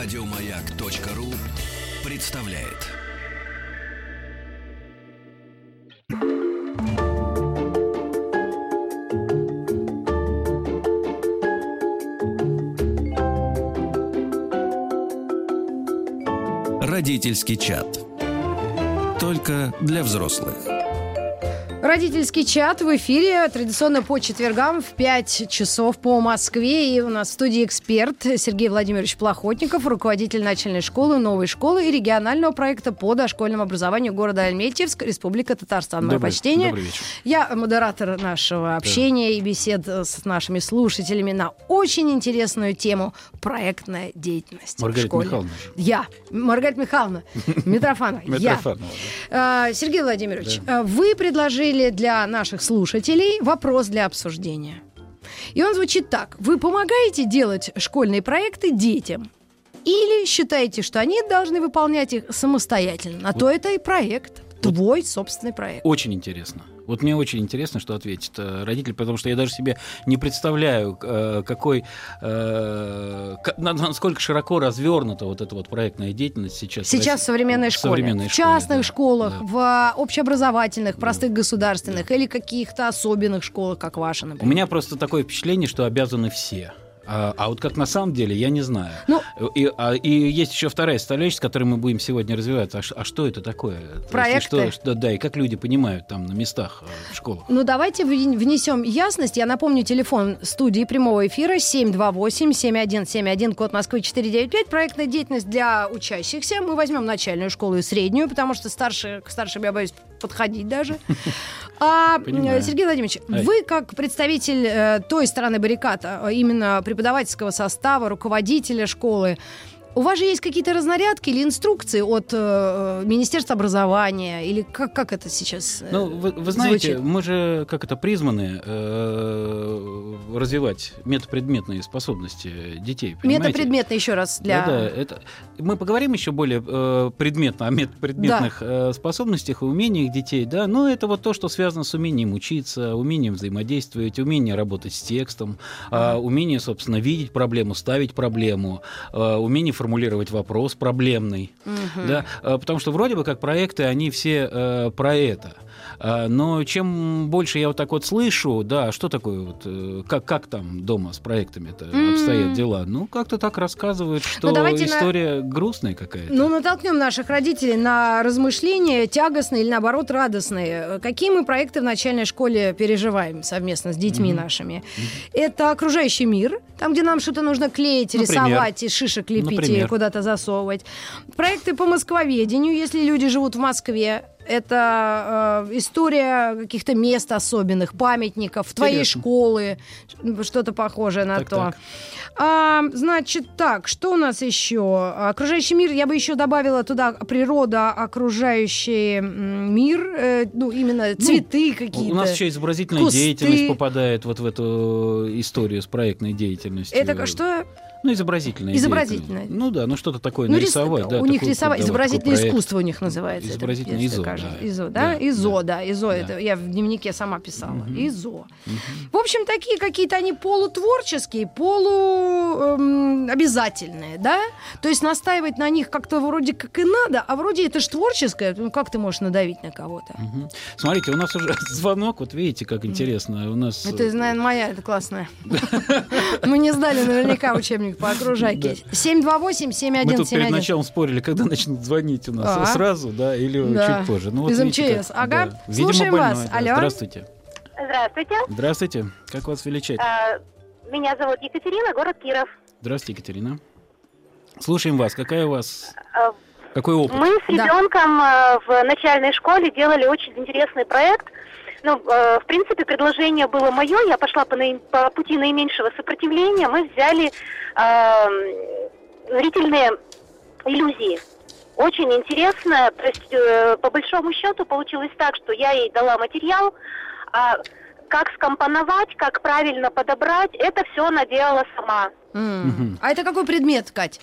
Радиомаяк.ру представляет. Родительский чат. Только для взрослых. Родительский чат в эфире традиционно по четвергам в 5 часов по Москве. И у нас в студии эксперт Сергей Владимирович Плохотников, руководитель начальной школы, новой школы и регионального проекта по дошкольному образованию города Альметьевск, Республика Татарстан. Мое Добрый- почтение. добрый вечер. Я модератор нашего общения и бесед с нашими слушателями на очень интересную тему проектная деятельность. в Маргарита школе. Михайловна. Я, Маргарита Михайловна, Митрофанова, я. А, Сергей Владимирович, а, вы предложили для наших слушателей вопрос для обсуждения. И он звучит так. Вы помогаете делать школьные проекты детям? Или считаете, что они должны выполнять их самостоятельно? На то это и проект. Твой собственный проект. Очень интересно. Вот мне очень интересно, что ответит э, родитель, потому что я даже себе не представляю, э, какой, э, насколько широко развернута вот эта вот проектная деятельность сейчас. в Сейчас в современной В школе. современной в школе, частных да. школах, Да. в а, общеобразовательных, простых государственных или каких-то особенных школах, как ваша, У например. меня просто такое впечатление, что обязаны все. А, а вот как на самом деле, я не знаю. Ну- и, а- и есть еще вторая составляющая, с которой мы будем сегодня развивать. А, а что это такое? То есть, Проекты. что- что- да, и как люди понимают там на местах э, в школах. Ну, давайте вне- внесем ясность. Я напомню, телефон студии прямого эфира 728-7171, код Москвы 495. Проектная деятельность для учащихся. Мы возьмем начальную школу и среднюю, потому что старше, к старшим я боюсь подходить даже. А, Понимаю. Сергей Владимирович, Ай. вы как представитель э, той стороны баррикада, э, именно преподавательского состава, руководителя школы, у вас же есть какие-то разнарядки или инструкции от э, Министерства образования? Или как, как это сейчас э, Ну, вы, вы знаете, звучит? мы же, как это, призваны э, развивать метапредметные способности детей. понимаете? Метапредметно еще раз для... Да, да, это... Мы поговорим еще более э, предметно о метапредметных э, способностях и умениях детей, да, но это вот то, что связано с умением учиться, умением взаимодействовать, умением работать с текстом, э, умение, собственно, видеть проблему, ставить проблему, э, умение формулировать вопрос проблемный, Мгм. да, э, потому что вроде бы как проекты, они все э, про это. А, Но чем больше я вот так вот слышу, да, что такое вот, э, как, как там дома с проектами-то обстоят дела? Ну, как-то так рассказывают, что Ну, давайте на- история грустная какая-то. Ну, натолкнем наших родителей на размышления тягостные или, наоборот, радостные. Какие мы проекты в начальной школе переживаем совместно с детьми нашими? Это окружающий мир, там, где нам что-то нужно клеить, Например. рисовать, и шишек лепить, и Например. куда-то засовывать. Проекты по москвоведению, если люди живут в Москве. Это э, история каких-то мест особенных, памятников, твоей Интересно. школы, что-то похожее на Так, то. так. А, значит, так, что у нас еще? Окружающий мир, я бы еще добавила туда природа, окружающий мир, э, ну, именно цветы какие-то. У нас еще изобразительная кусты. деятельность попадает вот в эту историю с проектной деятельностью. Это что? Ну, изобразительная. Изобразительная. деятельность. Ну да, ну что-то такое Ну, рис- нарисовать. да, у них рисовать, изобразительное проект. искусство у них называется. Изобразительное ИЗО, кажется. да. ИЗО, да? Да, ИЗО, да. да, ИЗО, Да. это я в дневнике сама писала. ИЗО. В общем, такие какие-то они полутворческие, полу эм, да? То есть настаивать на них как-то вроде как и надо, а вроде это ж творческое, ну как ты можешь надавить на кого-то? Мгм. Смотрите, у нас уже звонок, вот видите, как интересно. У нас... Это, э, наверное, моя, это классная. Мы не сдали наверняка учебник по окружайке. 728-7171. Мы тут перед началом спорили, когда начнут звонить у нас. А. Сразу, да, или Да. чуть позже. Ну, вот Из МЧС. Ага. да. Видимо, Слушаем вас. да. Алло. Здравствуйте. Здравствуйте. Здравствуйте. Как вас величать? Э, Меня зовут Екатерина, город Киров. Здравствуйте, Екатерина. Слушаем вас. Какая у вас... Э, Какой опыт? Мы с Да. ребенком э, в начальной школе делали очень интересный проект. Ну, э, в принципе, предложение было мое. Я пошла по, наим- по пути наименьшего сопротивления. Мы взяли э, зрительные иллюзии. Очень интересно. То есть, э, по большому счету, получилось так, что я ей дала материал, а как скомпоновать, как правильно подобрать, это все она делала сама. М. Мгм. А это какой предмет, Кать?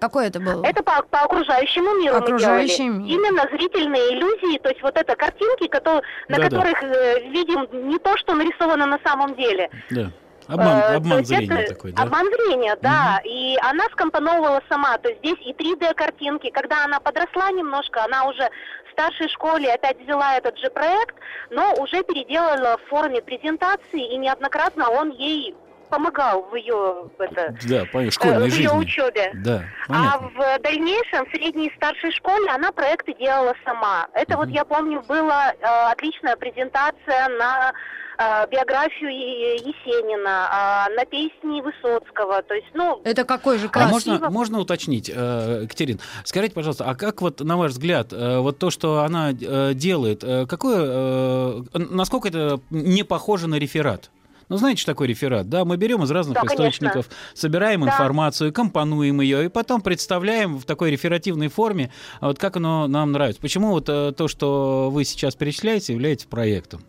Какой это был? Это по, по окружающему миру Окружающий мы делали. мир. Именно зрительные иллюзии, то есть вот это картинки, кото- на Да-да. которых э, видим не то, что нарисовано на самом деле. Да. Обман, Э, обман то зрения это такой, да? Обман зрения, да. И она скомпоновывала сама. То есть здесь и 3D-картинки. Когда она подросла немножко, она уже в старшей школе опять взяла этот же проект, но уже переделала в форме презентации, и неоднократно он ей помогал в ее это, Да, понятно, э, школьной в ее жизни. учебе. Да, А в дальнейшем, в средней и старшей школе, она проекты делала сама. Это вот, я помню, была э, отличная презентация на э, биографию Есенина, а, на песни Высоцкого. То есть, ну, Это какой же А класс? можно, можно уточнить, э, Катерин, скажите, пожалуйста, а как вот, на ваш взгляд, э, вот то, что она э, делает, э, какое, э, насколько это не похоже на реферат? Ну, знаете, что такое реферат, да? Мы берем из разных Да, конечно. источников, собираем Да. информацию, компонуем ее, и потом представляем в такой реферативной форме, а вот как оно нам нравится. Почему вот э, то, что вы сейчас перечисляете, является проектом?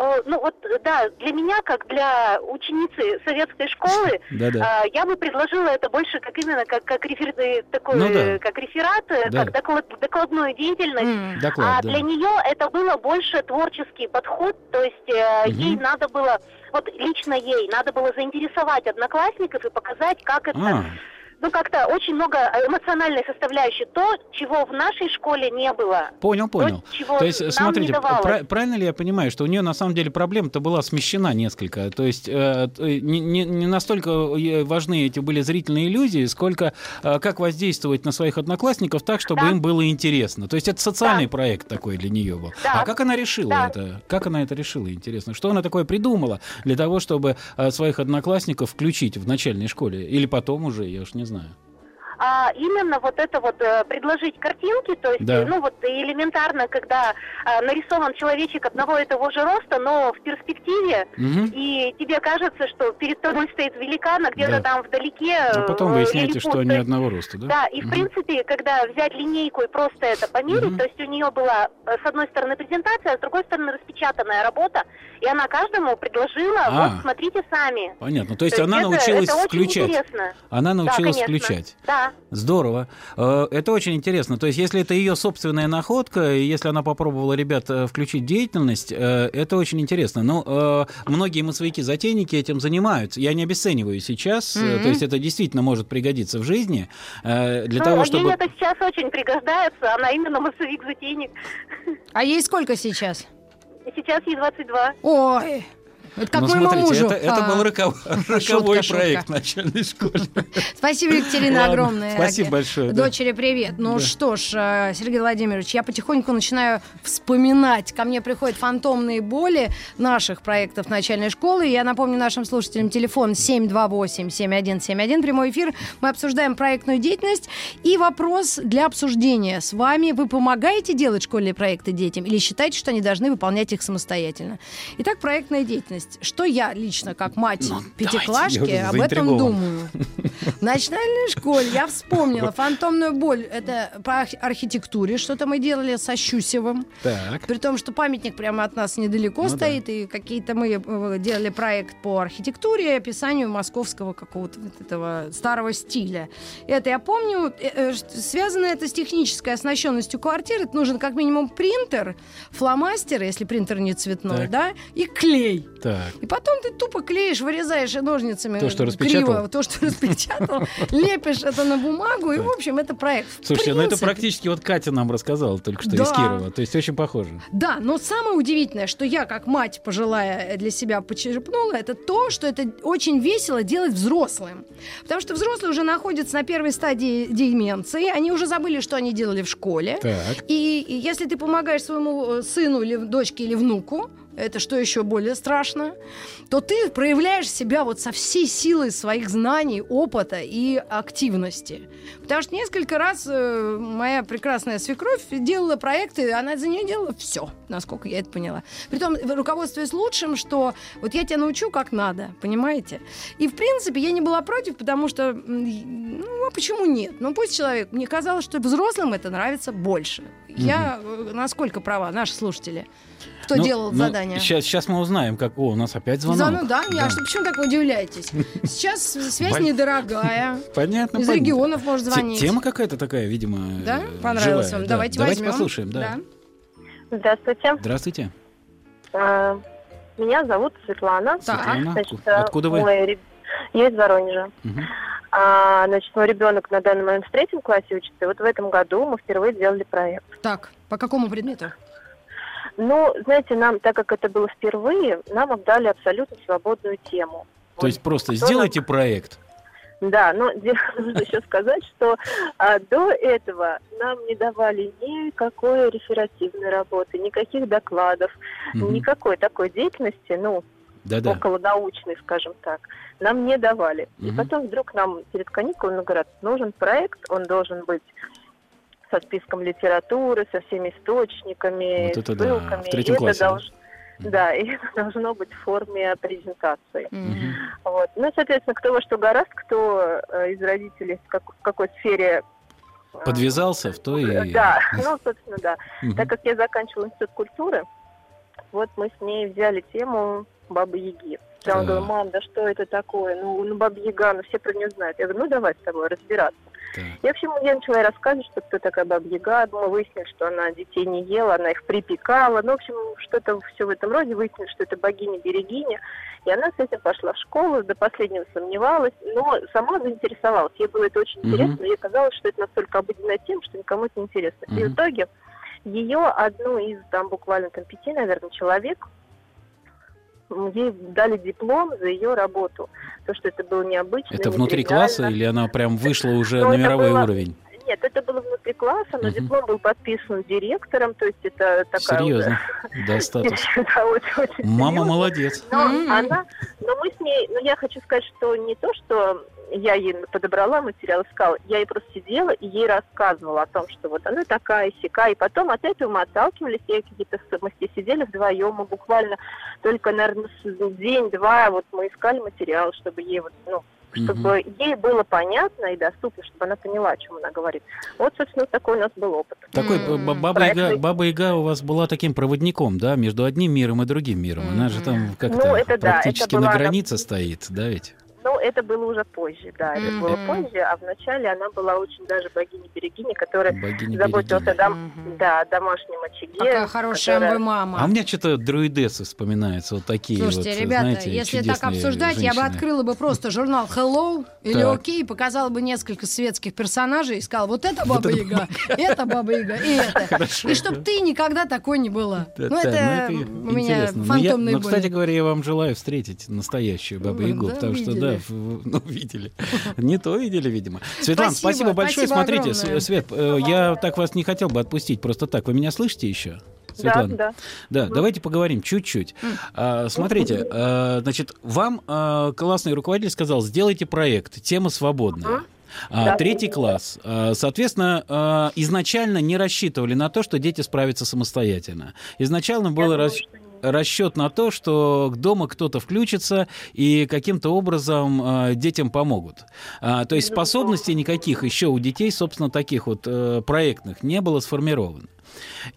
Э, ну вот, да, для меня, как для ученицы советской школы, Да-да. э, я бы предложила это больше как именно как, как, рефер- такой, Ну да. как реферат, э, Да. как доклад- докладную деятельность. М. Доклад, а да. для нее это было больше творческий подход, то есть Мгм. ей надо было, вот лично ей надо было заинтересовать одноклассников и показать, как это, А, ну как-то очень много эмоциональной составляющей, то, чего в нашей школе не было. Понял, понял. То, чего То есть, нам смотрите, не давалось. пра- правильно ли я понимаю, что у нее на самом деле проблема-то была смещена несколько? То есть э, т- не, не- не настолько э, важны эти были зрительные иллюзии, сколько э, как воздействовать на своих одноклассников так, чтобы Да. им было интересно. То есть это социальный Да. проект такой для нее был. Да. А как она решила Да. это? Как она это решила, интересно? Что она такое придумала для того, чтобы э, своих одноклассников включить в начальной школе? Или потом уже, я уж не знаю знаю. А именно вот это вот э, предложить картинки, то есть, Да. ну вот элементарно, когда э, нарисован человечек одного и того же роста, но в перспективе, Мгм. и тебе кажется, что перед тобой стоит великан, а где-то Да. там вдалеке... А потом э, выясняете, лилипут. что То они есть, одного роста, да? Да, и в Мгм. принципе, когда взять линейку и просто это померить, Мгм. то есть у нее была э, с одной стороны презентация, а с другой стороны распечатанная работа, и она каждому предложила, А. вот смотрите сами. Понятно. То есть То она это- научилась это включать. интересно. Она научилась да, конечно. включать. Да. Здорово. Э, Это очень интересно. То есть, если это ее собственная находка, и если она попробовала ребят э, включить деятельность, э, это очень интересно. Но э, многие массовики-затейники этим занимаются. Я не обесцениваю сейчас. Мгм. То есть, это действительно может пригодиться в жизни для ну, того, чтобы... это сейчас очень пригождается, она именно массовик-затейник. А ей сколько сейчас? Сейчас ей 22. Ой, это как Ну, моему смотрите, мужу. это, это А, был роков- роковой шутка. проект в начальной школе. Спасибо, Екатерина, Ладно, огромное. спасибо большое, да. Дочери, привет. Ну Да. что ж, э, Сергей Владимирович, я потихоньку начинаю вспоминать. Ко мне приходят фантомные боли наших проектов начальной школы. Я напомню нашим слушателям телефон 728-7171, прямой эфир. Мы обсуждаем проектную деятельность. И вопрос для обсуждения с вами. Вы помогаете делать школьные проекты детям или считаете, что они должны выполнять их самостоятельно? Итак, проектная деятельность. Что я лично, как мать Ну, пятиклашки, давайте, об этом думаю. В начальной школе я вспомнила фантомную боль. Это по арх- архитектуре. Что-то мы делали со Щусевым. Так. При том, что памятник прямо от нас недалеко Ну стоит, и какие-то мы э, делали проект по архитектуре и описанию московского какого-то вот этого старого стиля. Это я помню. Э, э, Связано это с технической оснащенностью квартиры. Это нужен как минимум принтер, фломастер, если принтер не цветной, Так. да, и клей. Так. И потом ты тупо клеишь, вырезаешь ножницами То, что криво, распечатал. то, что распечатал, лепишь это на бумагу, и, в общем, это проект. В Слушайте, ну это практически вот Катя нам рассказала только что из Кирова. То есть очень похоже. Да, но самое удивительное, что я, как мать пожилая, для себя почерпнула, это то, что это очень весело делать взрослым. Потому что взрослые уже находятся на первой стадии деменции, они уже забыли, что они делали в школе. Так. И, и если ты помогаешь своему э, сыну или дочке или внуку, это что еще более страшно, то ты проявляешь себя вот со всей силой своих знаний, опыта и активности. Потому что несколько раз э, моя прекрасная свекровь делала проекты, она за нее делала все, насколько я это поняла. Притом, руководствуясь лучшим, что вот я тебя научу как надо, понимаете? И, в принципе, я не была против, потому что, ну, а почему нет? Ну, пусть человек, мне казалось, что взрослым это нравится больше. Я э, насколько права, наши слушатели? Кто Ну, делал ну, задание? Сейчас, сейчас мы узнаем, как... О, у нас опять звонок. Звонок, да? Не, А что, почему так вы удивляетесь? Сейчас связь Боль- недорогая. Понятно, Из понятно. регионов можно Те- звонить. Тема какая-то такая, видимо, Да? э, Понравилось живая, вам? да. Давайте Давайте возьмем. послушаем, да. Здравствуйте. Здравствуйте. Э, Меня зовут Светлана. Светлана, значит, откуда вы? Мой... Я из Воронежа. Угу. А, значит, мой ребенок на данный момент в третьем классе учится. И вот в этом году мы впервые сделали проект. Так, по какому предмету? Ну, знаете, нам, так как это было впервые, нам отдали абсолютно свободную тему. То вот, есть просто сделайте нам... проект. Да, но нужно еще сказать, что а, до этого нам не давали никакой реферативной работы, никаких докладов, угу. никакой такой деятельности, ну, Да-да. около научной, скажем так, нам не давали. Угу. И потом вдруг нам перед каникулами говорят, нужен проект, он должен быть со списком литературы, со всеми источниками, вот это ссылками. Да, в третьем классе. Это должно, да, и это должно быть в форме презентации. Mm-hmm. Вот. Ну, соответственно, кто во что гораст, кто э, из родителей в, как, в какой сфере э, Подвязался в то и... Да, ну, собственно, да. Mm-hmm. Так как я заканчивала институт культуры, вот мы с ней взяли тему Бабы Яги. Я да. говорю, мам, да что это такое? Ну, ну Баба Яга, ну все про нее знают. Я говорю, ну давай с тобой разбираться. Да. И, в общем, я начала рассказывать, что кто такая Баба Яга. Мы выяснили, что она детей не ела, она их припекала. Ну, в общем, что-то все в этом роде. Выяснили, что это богиня-берегиня. И она с этим пошла в школу, до последнего сомневалась, но сама заинтересовалась. Ей было это очень mm-hmm. интересно. Ей казалось, что это настолько обыденная тема, что никому это не интересно. Mm-hmm. И в итоге ее одну из там буквально там пяти, наверное, человек ей дали диплом за ее работу. То, что это было необычно. Это внутри класса или она прям вышла уже но на мировой было... уровень? Нет, это было внутри класса, но угу. диплом был подписан директором, то есть это такая... Серьезно? Уже... Да, статус. да, очень, очень Мама серьезно. молодец. Но она... Но мы с ней... Ну, я хочу сказать, что не то, что я ей подобрала материал, искала, я ей просто сидела и ей рассказывала о том, что вот она такая сика, и потом от этого мы отталкивались, я какие-то мы сидели вдвоем, мы буквально только, наверное, день-два вот мы искали материал, чтобы ей вот, ну, чтобы угу. ей было понятно и доступно, чтобы она поняла, о чем она говорит. Вот, собственно, такой у нас был опыт. Такой mm-hmm. баба, Яга, баба Яга у вас была таким проводником, да, между одним миром и другим миром. Mm-hmm. Она же там как-то ну, это, практически да, это на границе стоит, да ведь? Ну, это было уже позже, да, это mm-hmm. было позже, а вначале она была очень даже богиня-берегиня, которая богиня заботилась о дом, mm-hmm. да, домашнем очаге. Какая хорошая которая... бы мама. А у меня что-то друидессы вспоминаются, вот такие Слушайте, вот, ребята, знаете, если так обсуждать, женщины. я бы открыла бы просто журнал Hello или OK, показала бы несколько светских персонажей и сказала, вот это Баба Яга, это Баба Яга, и это. И чтобы ты никогда такой не была. Ну, это у меня фантомные Ну, кстати говоря, я вам желаю встретить настоящую Бабу Ягу, потому что, да, ну, видели. Не то видели, видимо. Светлана, спасибо, спасибо большое. Спасибо Смотрите, огромное. Свет, э, я так вас не хотел бы отпустить просто так. Вы меня слышите еще? Светлана. Да, да. Да, давайте поговорим чуть-чуть. А, смотрите, а, значит, вам а, классный руководитель сказал, сделайте проект, тема свободная. А, да. Третий класс. А, соответственно, изначально не рассчитывали на то, что дети справятся самостоятельно. Изначально было рассчитано расчет на то, что дома кто-то включится и каким-то образом э, детям помогут. А, то есть способностей никаких еще у детей, собственно, таких вот э, проектных не было сформировано.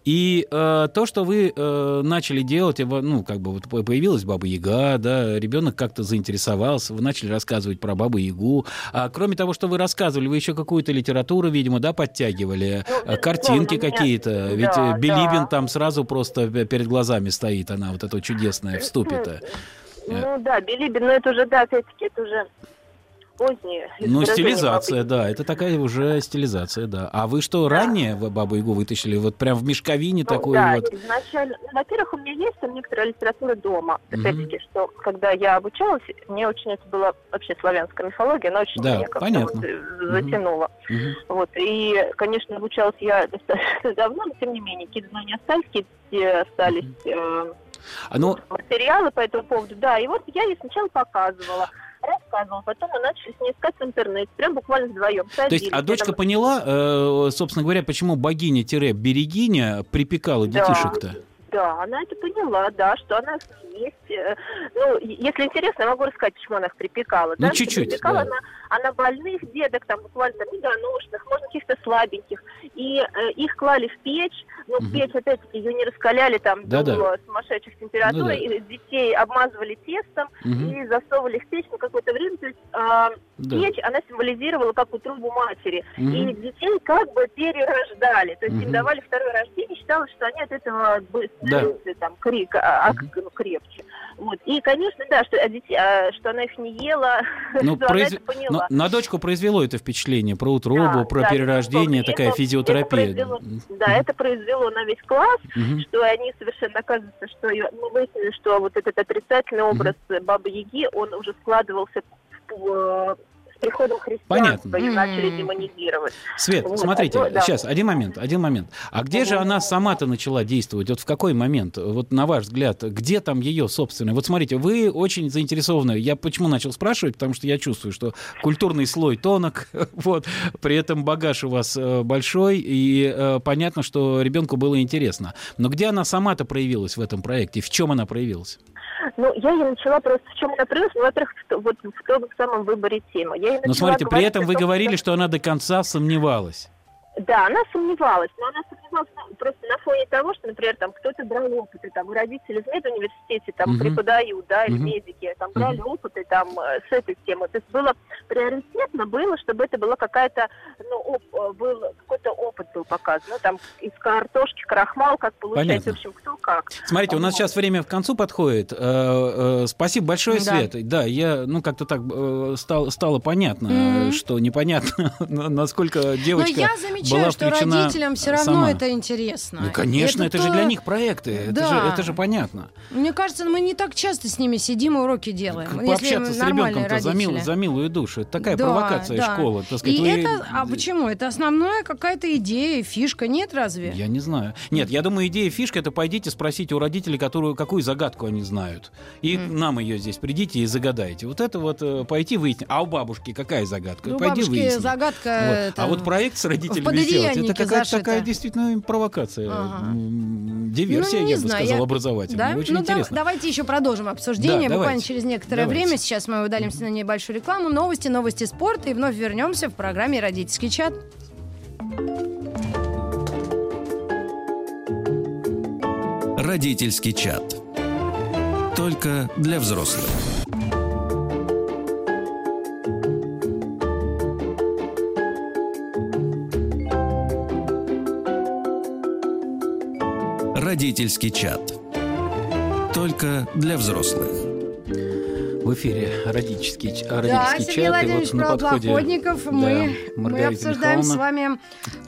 И э, то, что вы э, начали делать, ну, как бы вот появилась Баба Яга, да, ребенок как-то заинтересовался, вы начали рассказывать про Бабу Ягу. А кроме того, что вы рассказывали, вы еще какую-то литературу, видимо, да, подтягивали, ну, э, картинки какие-то. Ведь да, Билибин да. там сразу просто перед глазами стоит, она вот эта чудесная в ступе-то. Ну да, Билибин, но это уже, да, опять-таки, это уже поздние. Ну, стилизация, да, это такая уже стилизация, да. А вы что, да. ранее Бабу Ягу вытащили? Вот прям в мешковине ну, такой да, вот? изначально. Ну, во-первых, у меня есть там некоторая литература дома. Опять-таки, что когда я обучалась, мне очень это была вообще славянская мифология, она очень да, меня понятно. вот э, затянула. Угу. Вот. И, конечно, обучалась я достаточно давно, но тем не менее, какие-то знания остались, какие-то остались... Угу. Ну... материалы по этому поводу, да, и вот я ей сначала показывала рассказывал. Потом мы начали с ней искать в интернете, прям буквально вдвоем. То есть, а дочка там... поняла, э, собственно говоря, почему богиня-берегиня припекала детишек-то? Да, она это поняла, да, что она есть. Э, ну, если интересно, я могу рассказать, почему она их припекала. Ну, да, чуть-чуть, Припекала да. она, она больных деток, там, буквально там, недоношенных, можно каких-то слабеньких. И э, их клали в печь, ну, угу. печь, опять-таки, ее не раскаляли там да, до да. сумасшедших температур, ну, да. и детей обмазывали тестом угу. и засовывали в печь на какое-то время. То есть э, да. печь, она символизировала как утробу матери. Угу. И детей как бы перерождали, то есть угу. им давали второе рождение, считалось, что они от этого быстро, да. там, крик, а, угу. крепче. Вот. И, конечно, да, что, а детей, а, что она их не ела, ну, что произ... она это поняла. Но на дочку произвело это впечатление про утробу, да, про да, перерождение, это, такая физиотерапия. Это произвело, да, mm-hmm. это произвело на весь класс, mm-hmm. что они совершенно, оказывается, что мы выяснили, что вот этот отрицательный образ mm-hmm. Бабы Яги, он уже складывался в приходом христианства Понятно. ее начали демонизировать. Свет, вот. смотрите, а, да. сейчас, один момент, один момент. А где же она сама-то начала действовать? Вот в какой момент? Вот на ваш взгляд, где там ее собственное? Вот смотрите, вы очень заинтересованы. Я почему начал спрашивать? Потому что я чувствую, что культурный слой тонок, вот, при этом багаж у вас э, большой, и э, понятно, что ребенку было интересно. Но где она сама-то проявилась в этом проекте? В чем она проявилась? Ну, я ей начала просто в чем проявилась, ну, во-первых, вот в том самом выборе темы. Я Но смотрите, при этом вы говорили, что она до конца сомневалась. Да, она сомневалась, но она сомневалась просто на фоне того, что, например, там кто-то брал опыты, там родители в медуниверситете там uh-huh. преподают, да, или uh-huh. медики, там брали uh-huh. опыты там э, с этой темы. То есть было приоритетно было, чтобы это была какая-то, ну, оп, э, был какой-то опыт был показан, ну, там из картошки крахмал, как получается, Понятно. в общем, кто как. Смотрите, у нас сейчас время в концу подходит. Э, спасибо большое, да. Света. Да, я, ну, как-то так стало, стало понятно, mm-hmm. что непонятно, насколько девочка... Но я замечаю, что родителям все равно сама. это интересно. Ну, конечно, это, это же для них проекты, да. это, же, это же понятно. Мне кажется, мы не так часто с ними сидим и уроки делаем. Как пообщаться с ребенком-то за, мил, за милую душу, это такая да, провокация да. школы. Так сказать, и вы... это, а почему? Это основная какая-то идея, фишка, нет разве? Я не знаю. Нет, я думаю, идея, фишка, это пойдите спросите у родителей, которую, какую загадку они знают. И mm. нам ее здесь придите и загадайте. Вот это вот э, пойти выяснить. А у бабушки какая загадка? Ну, Пойди выясни. загадка... Вот. Это... А вот проект с родителями сделать, это какая-то такая действительно провокация. Ага. Диверсия, ну, я бы знаю, сказал, я... образовательная. Да? Очень ну, интересно. Да, давайте еще продолжим обсуждение. Да, Буквально через некоторое давайте. время. Сейчас мы удалимся на небольшую рекламу. Новости, новости спорта. И вновь вернемся в программе «Родительский чат». Родительский чат. Только для взрослых. Родительский чат. Только для взрослых. В эфире родительский, родительский да, чат. Сергей Владимирович, и вот на подходе, да, мы, мы обсуждаем Михайловна. с вами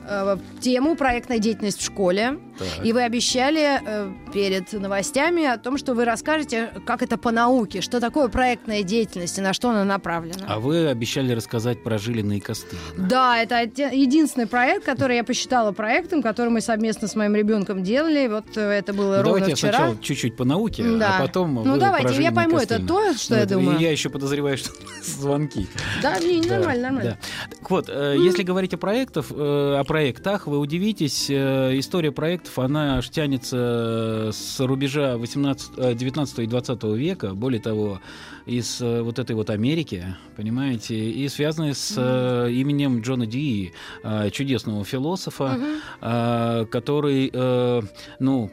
э, тему проектной деятельности в школе. Так. И вы обещали э, перед новостями о том, что вы расскажете, как это по науке, что такое проектная деятельность и на что она направлена. А вы обещали рассказать про Жилина и Костылина. Да, это единственный проект, который я посчитала проектом, который мы совместно с моим ребенком делали. Вот э, это было ну, ровно давайте вчера. Давайте сначала чуть-чуть по науке, а да. а потом Ну давайте, я пойму, это то, что ну, я думаю. Я еще подозреваю, что звонки. Да, не, да, нормально, нормально. Да. Так вот, mm. если говорить о проектах, о проектах, вы удивитесь, история проекта проектов, она аж тянется с рубежа 18, 19 и 20 века, более того, из э, вот этой вот Америки, понимаете, и связаны с mm-hmm. именем Джона Ди, э, чудесного философа, mm-hmm. который, ну,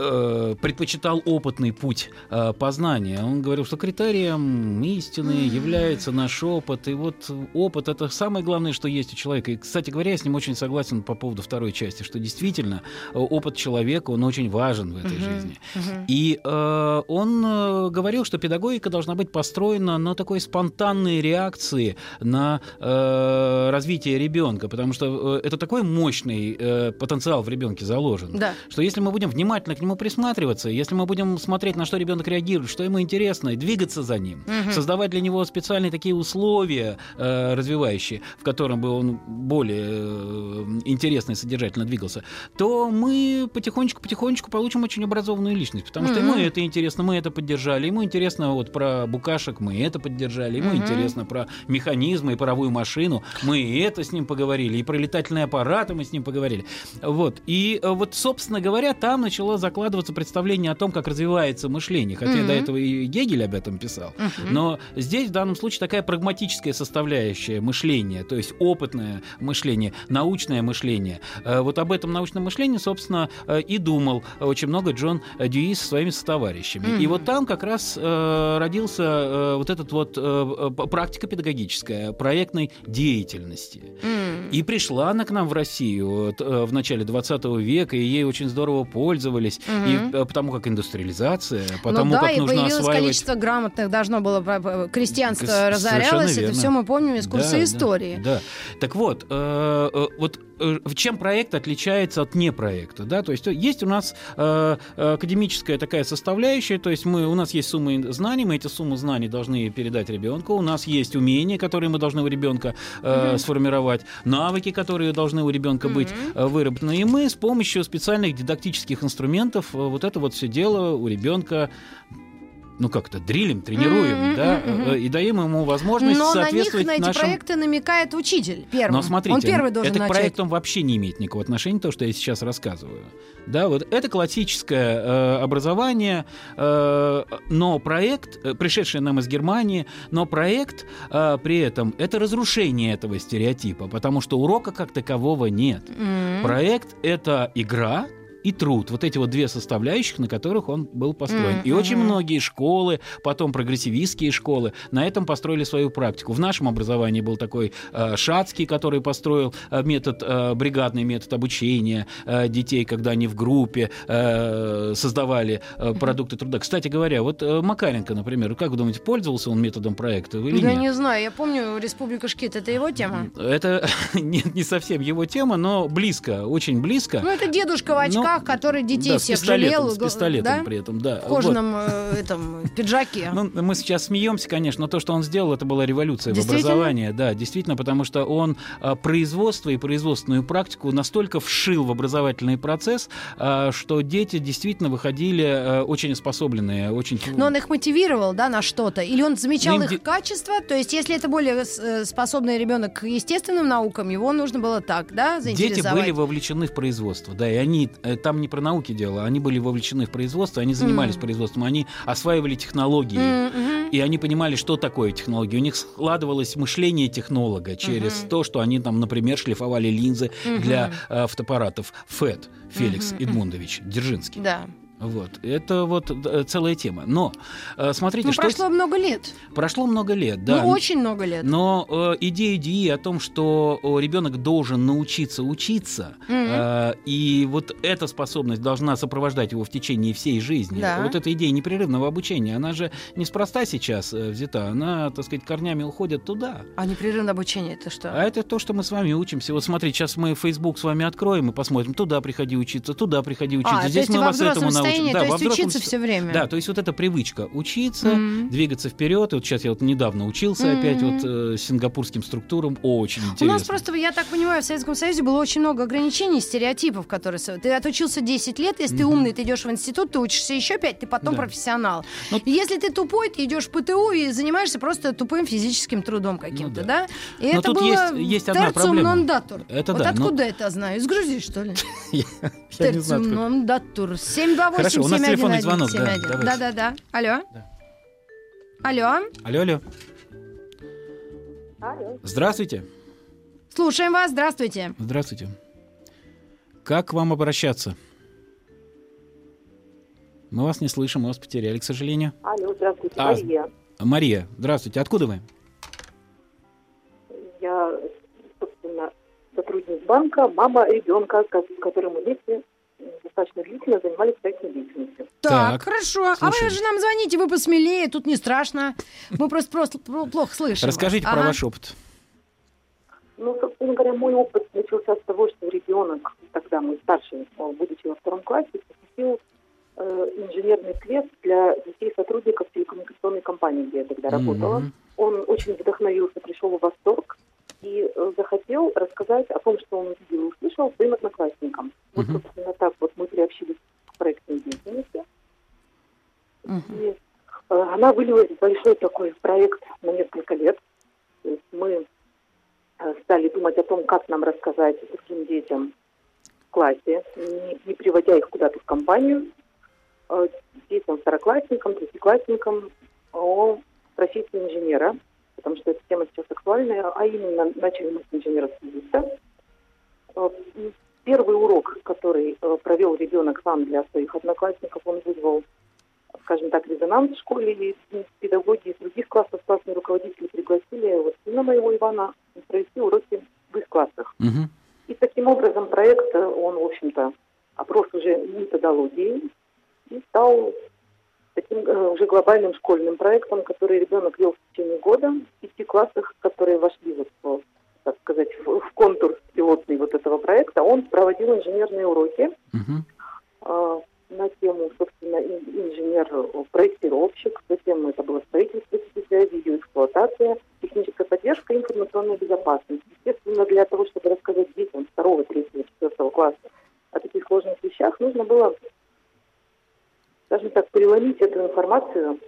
э, предпочитал опытный путь э, познания. Он говорил, что критерием истины является наш опыт. И вот опыт — это самое главное, что есть у человека. И, кстати говоря, я с ним очень согласен по поводу второй части, что действительно э, опыт человека, он очень важен в этой uh-huh, жизни. Uh-huh. И э, он э, говорил, что педагогика должна быть построена на такой спонтанной реакции на э, развитие ребенка, потому что э, это такой мощный э, потенциал в ребенке заложен, да. что если мы будем внимательно к нему ему присматриваться, если мы будем смотреть, на что ребенок реагирует, что ему интересно, и двигаться за ним, угу. создавать для него специальные такие условия э, развивающие, в котором бы он более э, интересно и содержательно двигался, то мы потихонечку-потихонечку получим очень образованную личность, потому что угу. ему это интересно, мы это поддержали, ему интересно вот про букашек, мы это поддержали, ему угу. интересно про механизмы и паровую машину, мы это с ним поговорили, и про летательные аппараты мы с ним поговорили. Вот. И э, вот, собственно говоря, там начало закладываться представление о том, как развивается мышление. Хотя mm-hmm. до этого и Гегель об этом писал. Mm-hmm. Но здесь в данном случае такая прагматическая составляющая мышления, то есть опытное мышление, научное мышление. Э, вот об этом научном мышлении, собственно, э, и думал очень много Джон Дьюи со своими сотоварищами. Mm-hmm. И вот там как раз э, родился вот этот вот практика педагогическая проектной деятельности. Mm-hmm. Mm. И пришла она к нам в Россию в начале 20 века, и ей очень здорово пользовались, mm-hmm. и потому как индустриализация, потому ну, да, как и нужно появилось осваивать... количество грамотных должно было, крестьянство разорялось, это все мы помним из курса да, истории. Да, да. Так вот, э, э, вот э, чем проект отличается от непроекта, да, то есть есть у нас э, академическая такая составляющая, то есть мы, у нас есть суммы знаний, мы эти суммы знаний должны передать ребенку, у нас есть умения, которые мы должны у ребенка э, mm-hmm. сформировать, навыки, которые должны у ребенка mm-hmm. быть э, выработаны, и мы с помощью специальных дидактических инструментов э, вот это вот все дело у ребенка ну как-то дрилим, тренируем, mm-hmm, да, mm-hmm. и даем ему возможность Но соответствовать на них, на эти проекты намекает учитель первым. Но смотрите, он первый должен это к проектам вообще не имеет никакого отношения, то, что я сейчас рассказываю. Да, вот это классическое э, образование, э, но проект, э, пришедший нам из Германии, но проект э, при этом это разрушение этого стереотипа, потому что урока как такового нет. Mm-hmm. Проект это игра, и труд. Вот эти вот две составляющих, на которых он был построен. Mm-hmm. И очень многие школы, потом прогрессивистские школы, на этом построили свою практику. В нашем образовании был такой э, Шацкий, который построил э, метод, э, бригадный метод обучения э, детей, когда они в группе э, создавали э, продукты труда. Кстати говоря, вот э, Макаренко, например, как вы думаете, пользовался он методом проекта или Я нет? не знаю, я помню Республика Шкит, это его тема? Это нет, не совсем его тема, но близко, очень близко. Ну, это дедушка в очках, но, который детей да, всех с пистолетом, жалел. С пистолетом да? при этом, да. В кожаном вот. э, этом пиджаке. Ну, мы сейчас смеемся, конечно, но то, что он сделал, это была революция в образовании. Да, действительно, потому что он а, производство и производственную практику настолько вшил в образовательный процесс, а, что дети действительно выходили а, очень способленные, очень... Но он их мотивировал, да, на что-то? Или он замечал ну, их де... качество? То есть, если это более э, способный ребенок к естественным наукам, его нужно было так, да? Дети были вовлечены в производство, да, и они, э, там не про науки дело, они были вовлечены в производство, они занимались mm. производством, они осваивали технологии, mm-hmm. и они понимали, что такое технология. У них складывалось мышление технолога через mm-hmm. то, что они там, например, шлифовали линзы mm-hmm. для э, фотоаппаратов. ФЭД Феликс mm-hmm. Эдмундович Дзержинский. Да. Вот. Это вот э, целая тема. Но э, смотрите, ну, что... прошло много лет. Прошло много лет, да. Ну, очень много лет. Но э, идея ДИИ о том, что ребенок должен научиться учиться, mm-hmm. э, и вот эта способность должна сопровождать его в течение всей жизни. Да. Вот эта идея непрерывного обучения, она же неспроста сейчас э, взята, она, так сказать, корнями уходит туда. А непрерывное обучение это что? А это то, что мы с вами учимся. Вот смотрите, сейчас мы Facebook с вами откроем и посмотрим, туда приходи учиться, туда приходи учиться. А, Здесь мы вас этому научим состоянии, да, то есть учиться все время. Да, то есть вот эта привычка учиться, mm-hmm. двигаться вперед. И вот сейчас я вот недавно учился mm-hmm. опять вот э, сингапурским структурам, очень интересно. У нас просто, я так понимаю, в Советском Союзе было очень много ограничений, стереотипов, которые... Ты отучился 10 лет, если mm-hmm. ты умный, ты идешь в институт, ты учишься еще 5, ты потом да. профессионал. Но... Ну, если ты тупой, ты идешь в ПТУ и занимаешься просто тупым физическим трудом каким-то, ну, да. да? И но это тут было есть, есть одна проблема. нон-датур. Это вот да, откуда но... это знаю? Из Грузии, что ли? Терциум нон-датур. 728 Хорошо, у нас телефонный звонок, да. Да, да, да. Алло. Алло. Алло, алло. Алло. Здравствуйте. Слушаем вас. Здравствуйте. Здравствуйте. Как к вам обращаться? Мы вас не слышим, мы вас потеряли, к сожалению. Алло, здравствуйте, а, Мария. Мария, здравствуйте. Откуда вы? Я, собственно, сотрудник банка, мама ребенка, с которым мы вместе достаточно длительно занимались проектной деятельностью. Так, так хорошо. Слушаем. А вы же нам звоните, вы посмелее, тут не страшно. Мы просто, просто плохо слышим. Расскажите вас. про ага. ваш опыт. Ну, собственно говоря, мой опыт начался с того, что ребенок, тогда мой старший, будучи во втором классе, посетил э, инженерный квест для детей сотрудников телекоммуникационной компании, где я тогда mm-hmm. работала. Он очень вдохновился, пришел в восторг и э, захотел рассказать о том, что он увидел и услышал своим одноклассникам. Вот, uh-huh. собственно, так вот мы приобщились к проектной деятельности. Uh-huh. И э, она вылилась в большой такой проект на несколько лет. То есть мы э, стали думать о том, как нам рассказать таким детям в классе, не, не приводя их куда-то в компанию, э, детям, второклассникам, третьеклассникам о профессии инженера – потому что эта тема сейчас актуальная, а именно начали мы с инженера-связиста. Э, первый урок, который э, провел ребенок сам для своих одноклассников, он вызвал, скажем так, резонанс в школе, и педагоги из других классов, классные руководители пригласили вот сына моего Ивана провести уроки в их классах. Угу. И таким образом проект, он, в общем-то, опрос уже методологией и стал таким э, уже глобальным школьным проектом, который ребенок вел в течение года в пяти классах, которые вошли вот, так сказать, в, в контур пилотный вот этого проекта. Он проводил инженерные уроки Угу. э, на тему, собственно, ин- инженер-проектировщик, затем это было строительство связи, ее эксплуатация, техническая поддержка и информационная безопасность. Естественно, для того, чтобы рассказать детям второго, третьего, четвертого класса о таких сложных вещах, нужно было, скажем так, переломить эту информацию,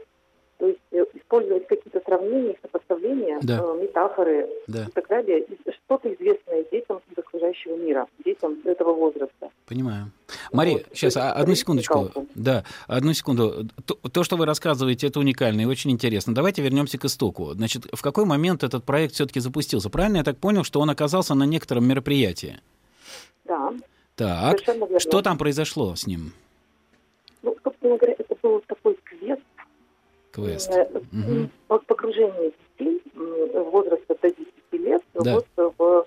то есть э, использовать какие-то сравнения, сопоставления, Да. э, метафоры Да, и так далее, что-то известное детям из окружающего мира, детям этого возраста. понимаю. Мария, Вот. сейчас, а, одну секундочку. уникалка. Да, одну секунду. То, то, что вы рассказываете, это уникально и очень интересно. Давайте вернемся к истоку. Значит, в какой момент этот проект все-таки запустился? Правильно я так понял, что он оказался на некотором мероприятии? Да, Так, что там произошло с ним? Собственно говоря, это был такой квест, Квест. э, вот погружение детей м, возраста до 10 лет Да. вот в,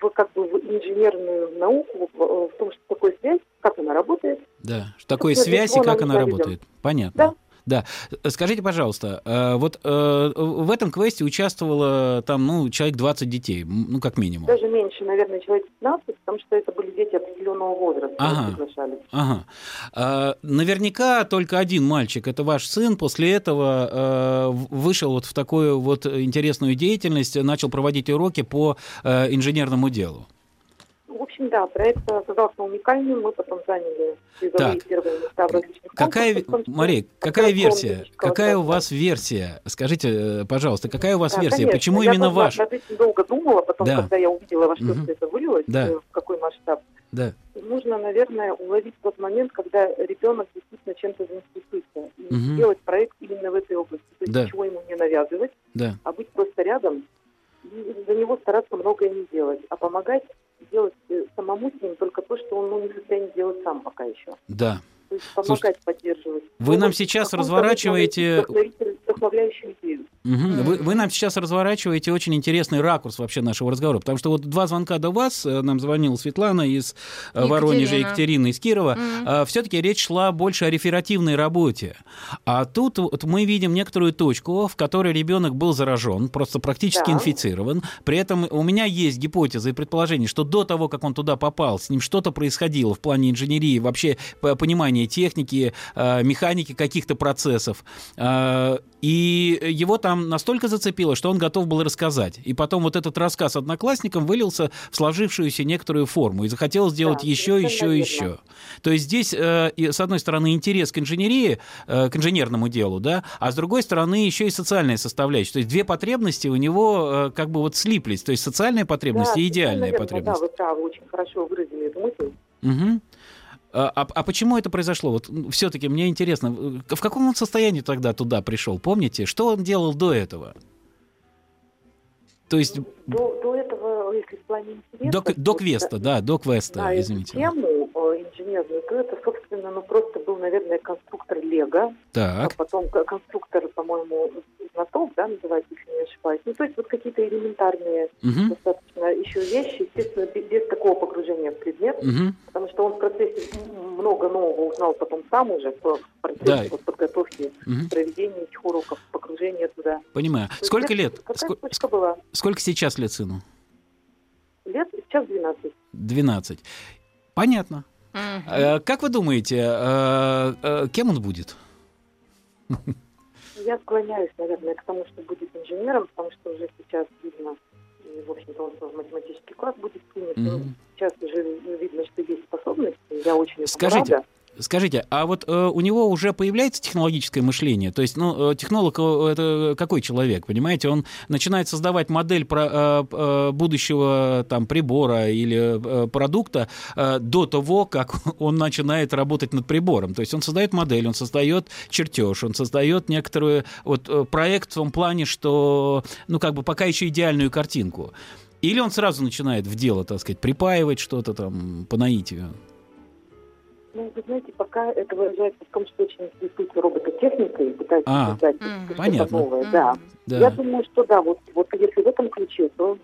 в как бы в инженерную науку, в, в том, что такое связь, как она работает. Да, что такое связь и как она работает. Понятно. Да. Да. Э, Скажите, пожалуйста, э, вот э, в этом квесте участвовало там, ну, человек 20 детей, ну, как минимум. Даже меньше, наверное, человек 15, потому что это были дети определенного возраста, Ага. Ага. А, наверняка только один мальчик, это ваш сын, после этого э, вышел вот в такую вот интересную деятельность, начал проводить уроки по э, инженерному делу. В общем, да, проект оказался уникальным, мы потом заняли призовые Так. первые места в различных Какая, конкурсах, Мария, какая версия? Какая у вас версия? Скажите, э, пожалуйста, какая у вас Да, версия? конечно. Почему я именно ваш? этим долго думала, потом, Да. когда я увидела, во что все это вылилось, Да. э, в какой масштаб. Да. Нужно, наверное, уловить тот момент, когда ребенок действительно чем-то заинтересуется. И сделать проект именно в этой области. То есть Да. ничего ему не навязывать, Да. а быть просто рядом. И за него стараться многое не делать, а помогать делать э, самому с ним только то, что он ну, не в состоянии делать сам пока еще. Да. То есть помогать, поддерживать. вы нам Вот сейчас разворачиваете- Мгм. Вы, вы нам сейчас разворачиваете очень интересный ракурс вообще нашего разговора, потому что вот два звонка до вас, э, нам звонила Светлана из э, Воронежа, Екатерина. Екатерина из Кирова, Мгм. все-таки речь шла больше о реферативной работе. А тут вот мы видим некоторую точку, в которой ребенок был заражен, просто практически Да. инфицирован. При этом у меня есть гипотеза и предположение, что до того, как он туда попал, с ним что-то происходило в плане инженерии, вообще понимания техники, э, механики каких-то процессов. Э, И его там настолько зацепило, что он готов был рассказать. И потом вот этот рассказ одноклассникам вылился в сложившуюся некоторую форму и захотел сделать Да, еще, еще, совершенно еще. верно. То есть здесь, э, с одной стороны, интерес к инженерии, э, к инженерному делу, да, а с другой стороны, еще и социальная составляющая. То есть две потребности у него э, как бы вот слиплись. То есть социальная потребность Да, и идеальная верно. потребность. Да, вы правы, очень хорошо выразили эту мысль. Мгм. А, а- а почему это произошло? Вот все-таки мне интересно, э, в каком он состоянии тогда туда пришел? Помните, что он делал до этого? То есть До, до этого, если в плане интереса... до, до квеста, да, до квеста, да, извините. тему э, инженерную, то это, собственно, ну просто был, наверное, конструктор Лего, Так, а потом конструктор, по-моему, знаток, да, называется, если не ошибаюсь. Ну, то есть вот какие-то элементарные Мгм, достаточно еще вещи, естественно, без, без такого погружения в предмет, мгм. потому что он в процессе много нового узнал потом сам уже в процессе Да. вот подготовки, Мгм. проведения этих уроков, погружения туда. Понимаю. То есть Сколько лет- лет? Какая Ско- точка была? Сколько сейчас лет сыну? Лет сейчас 12. 12. Понятно. Э, Как вы думаете, э, э, кем он будет? Я склоняюсь, наверное, к тому, что будет инженером, потому что уже сейчас видно, и, в общем-то, он в математический класс будет принят. Ну, Мгм. Сейчас уже видно, что есть способности. Я очень Скажите, рада. Скажите, а вот э, у него уже появляется технологическое мышление? То есть, ну, э, технолог э, это какой человек, понимаете? Он начинает создавать модель про, э, э, будущего там прибора или э, продукта э, до того, как он начинает работать над прибором. То есть он создает модель, он создает чертеж, он создает некоторую вот проект в том плане, что, ну, как бы пока еще идеальную картинку. Или он сразу начинает в дело, так сказать, припаивать что-то там по наитию? Ну, вы знаете, пока это выражается в том, что очень интересуется робототехникой и пытается А, создать Мгм. что-то понятно. новое. Да. Да. Я думаю, что да, вот, вот если в этом ключе, то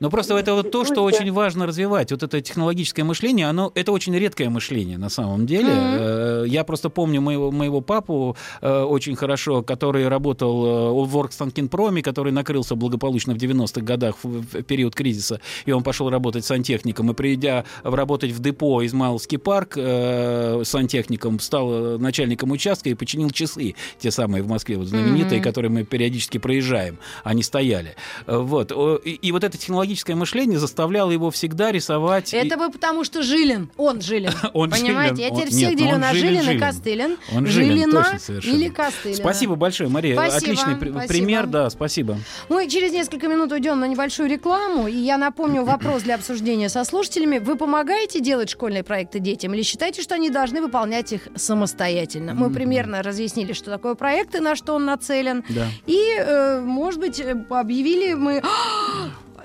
Но просто это вот то, что очень важно развивать. Вот это технологическое мышление, оно это очень редкое мышление на самом деле. Mm-hmm. Я просто помню моего, моего папу э, очень хорошо, который работал в Оргстанкинпроме, который накрылся благополучно в 90-х годах в период кризиса, и он пошел работать сантехником, и придя работать в депо Измайловский парк э, сантехником, стал начальником участка и починил часы, те самые в Москве, вот знаменитые, mm-hmm. которые мы периодически проезжаем, они стояли. Вот. И, и вот это технологическое технологическое мышление заставляло его всегда рисовать. Это вы потому что Жилин, он Жилин. он Понимаете, Жилин. я теперь он, всех нет, делю на Жилин, Жилин и Костылин. Он Жилина или Костылина. Спасибо большое, Мария. Спасибо, Отличный спасибо. пример, да, спасибо. Мы через несколько минут уйдем на небольшую рекламу, и я напомню вопрос для обсуждения со слушателями. Вы помогаете делать школьные проекты детям или считаете, что они должны выполнять их самостоятельно? Мы примерно разъяснили, что такое проект и на что он нацелен. Да. И, э, может быть, э, объявили мы...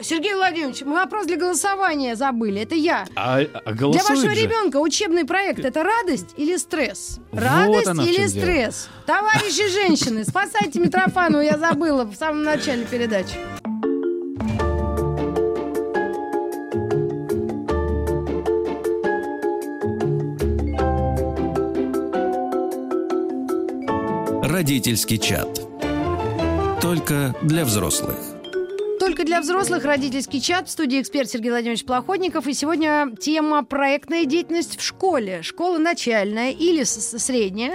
Сергей Владимирович, мы вопрос для голосования забыли. Это я. А, а Для вашего же. ребенка учебный проект это радость или стресс? Радость вот или стресс? Дело. Товарищи женщины, спасайте Митрофану, я забыла в самом начале передачи. Родительский чат. Только для взрослых только для взрослых родительский чат в студии эксперт Сергей Владимирович Плохотников. И сегодня тема проектная деятельность в школе. Школа начальная или средняя.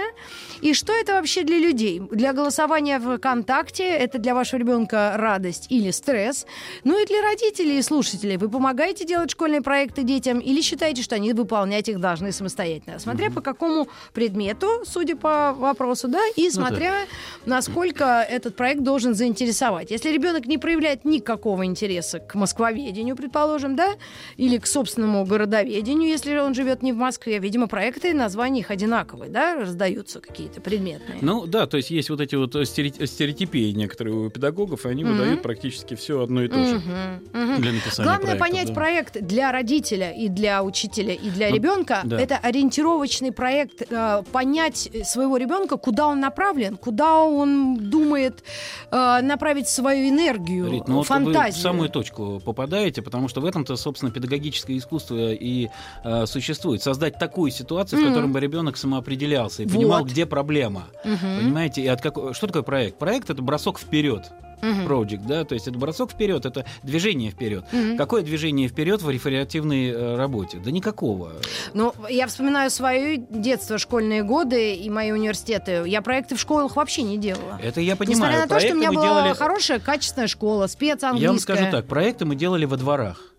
И что это вообще для людей? Для голосования в ВКонтакте это для вашего ребенка радость или стресс. Ну и для родителей и слушателей. Вы помогаете делать школьные проекты детям или считаете, что они выполнять их должны самостоятельно? Смотря по какому предмету, судя по вопросу, да, и смотря ну, да. насколько этот проект должен заинтересовать. Если ребенок не проявляет никакого интереса к москвоведению, предположим, да, или к собственному городоведению, если он живет не в Москве, видимо, проекты, названия их одинаковые, да, раздаются какие-то предметные. Ну да, то есть есть вот эти вот стереотипии некоторые у педагогов, и они mm-hmm. выдают практически все одно и то же mm-hmm. Mm-hmm. для написания Главное проекта, понять да. проект для родителя и для учителя и для ну, ребенка. Да. Это ориентировочный проект, э, понять своего ребенка, куда он направлен, куда он думает э, направить свою энергию, Рит, ну, фантазию. Вы в самую точку попадаете, потому что в этом-то, собственно, педагогическое искусство и э, существует. Создать такую ситуацию, mm-hmm. в которой бы ребенок самоопределялся и вот. понимал, где проблема. Угу. Понимаете? И от как... Что такое проект? Проект это бросок вперед. Uh-huh. Project, да, то есть это бросок вперед, это движение вперед. Uh-huh. Какое движение вперед в реферативной э, работе? Да никакого. Ну, я вспоминаю свое детство, школьные годы и мои университеты. Я проекты в школах вообще не делала. Это я понимаю. Несмотря на то, что у меня была делали... хорошая, качественная школа, спецанглийская. Я вам скажу так, проекты мы делали во дворах.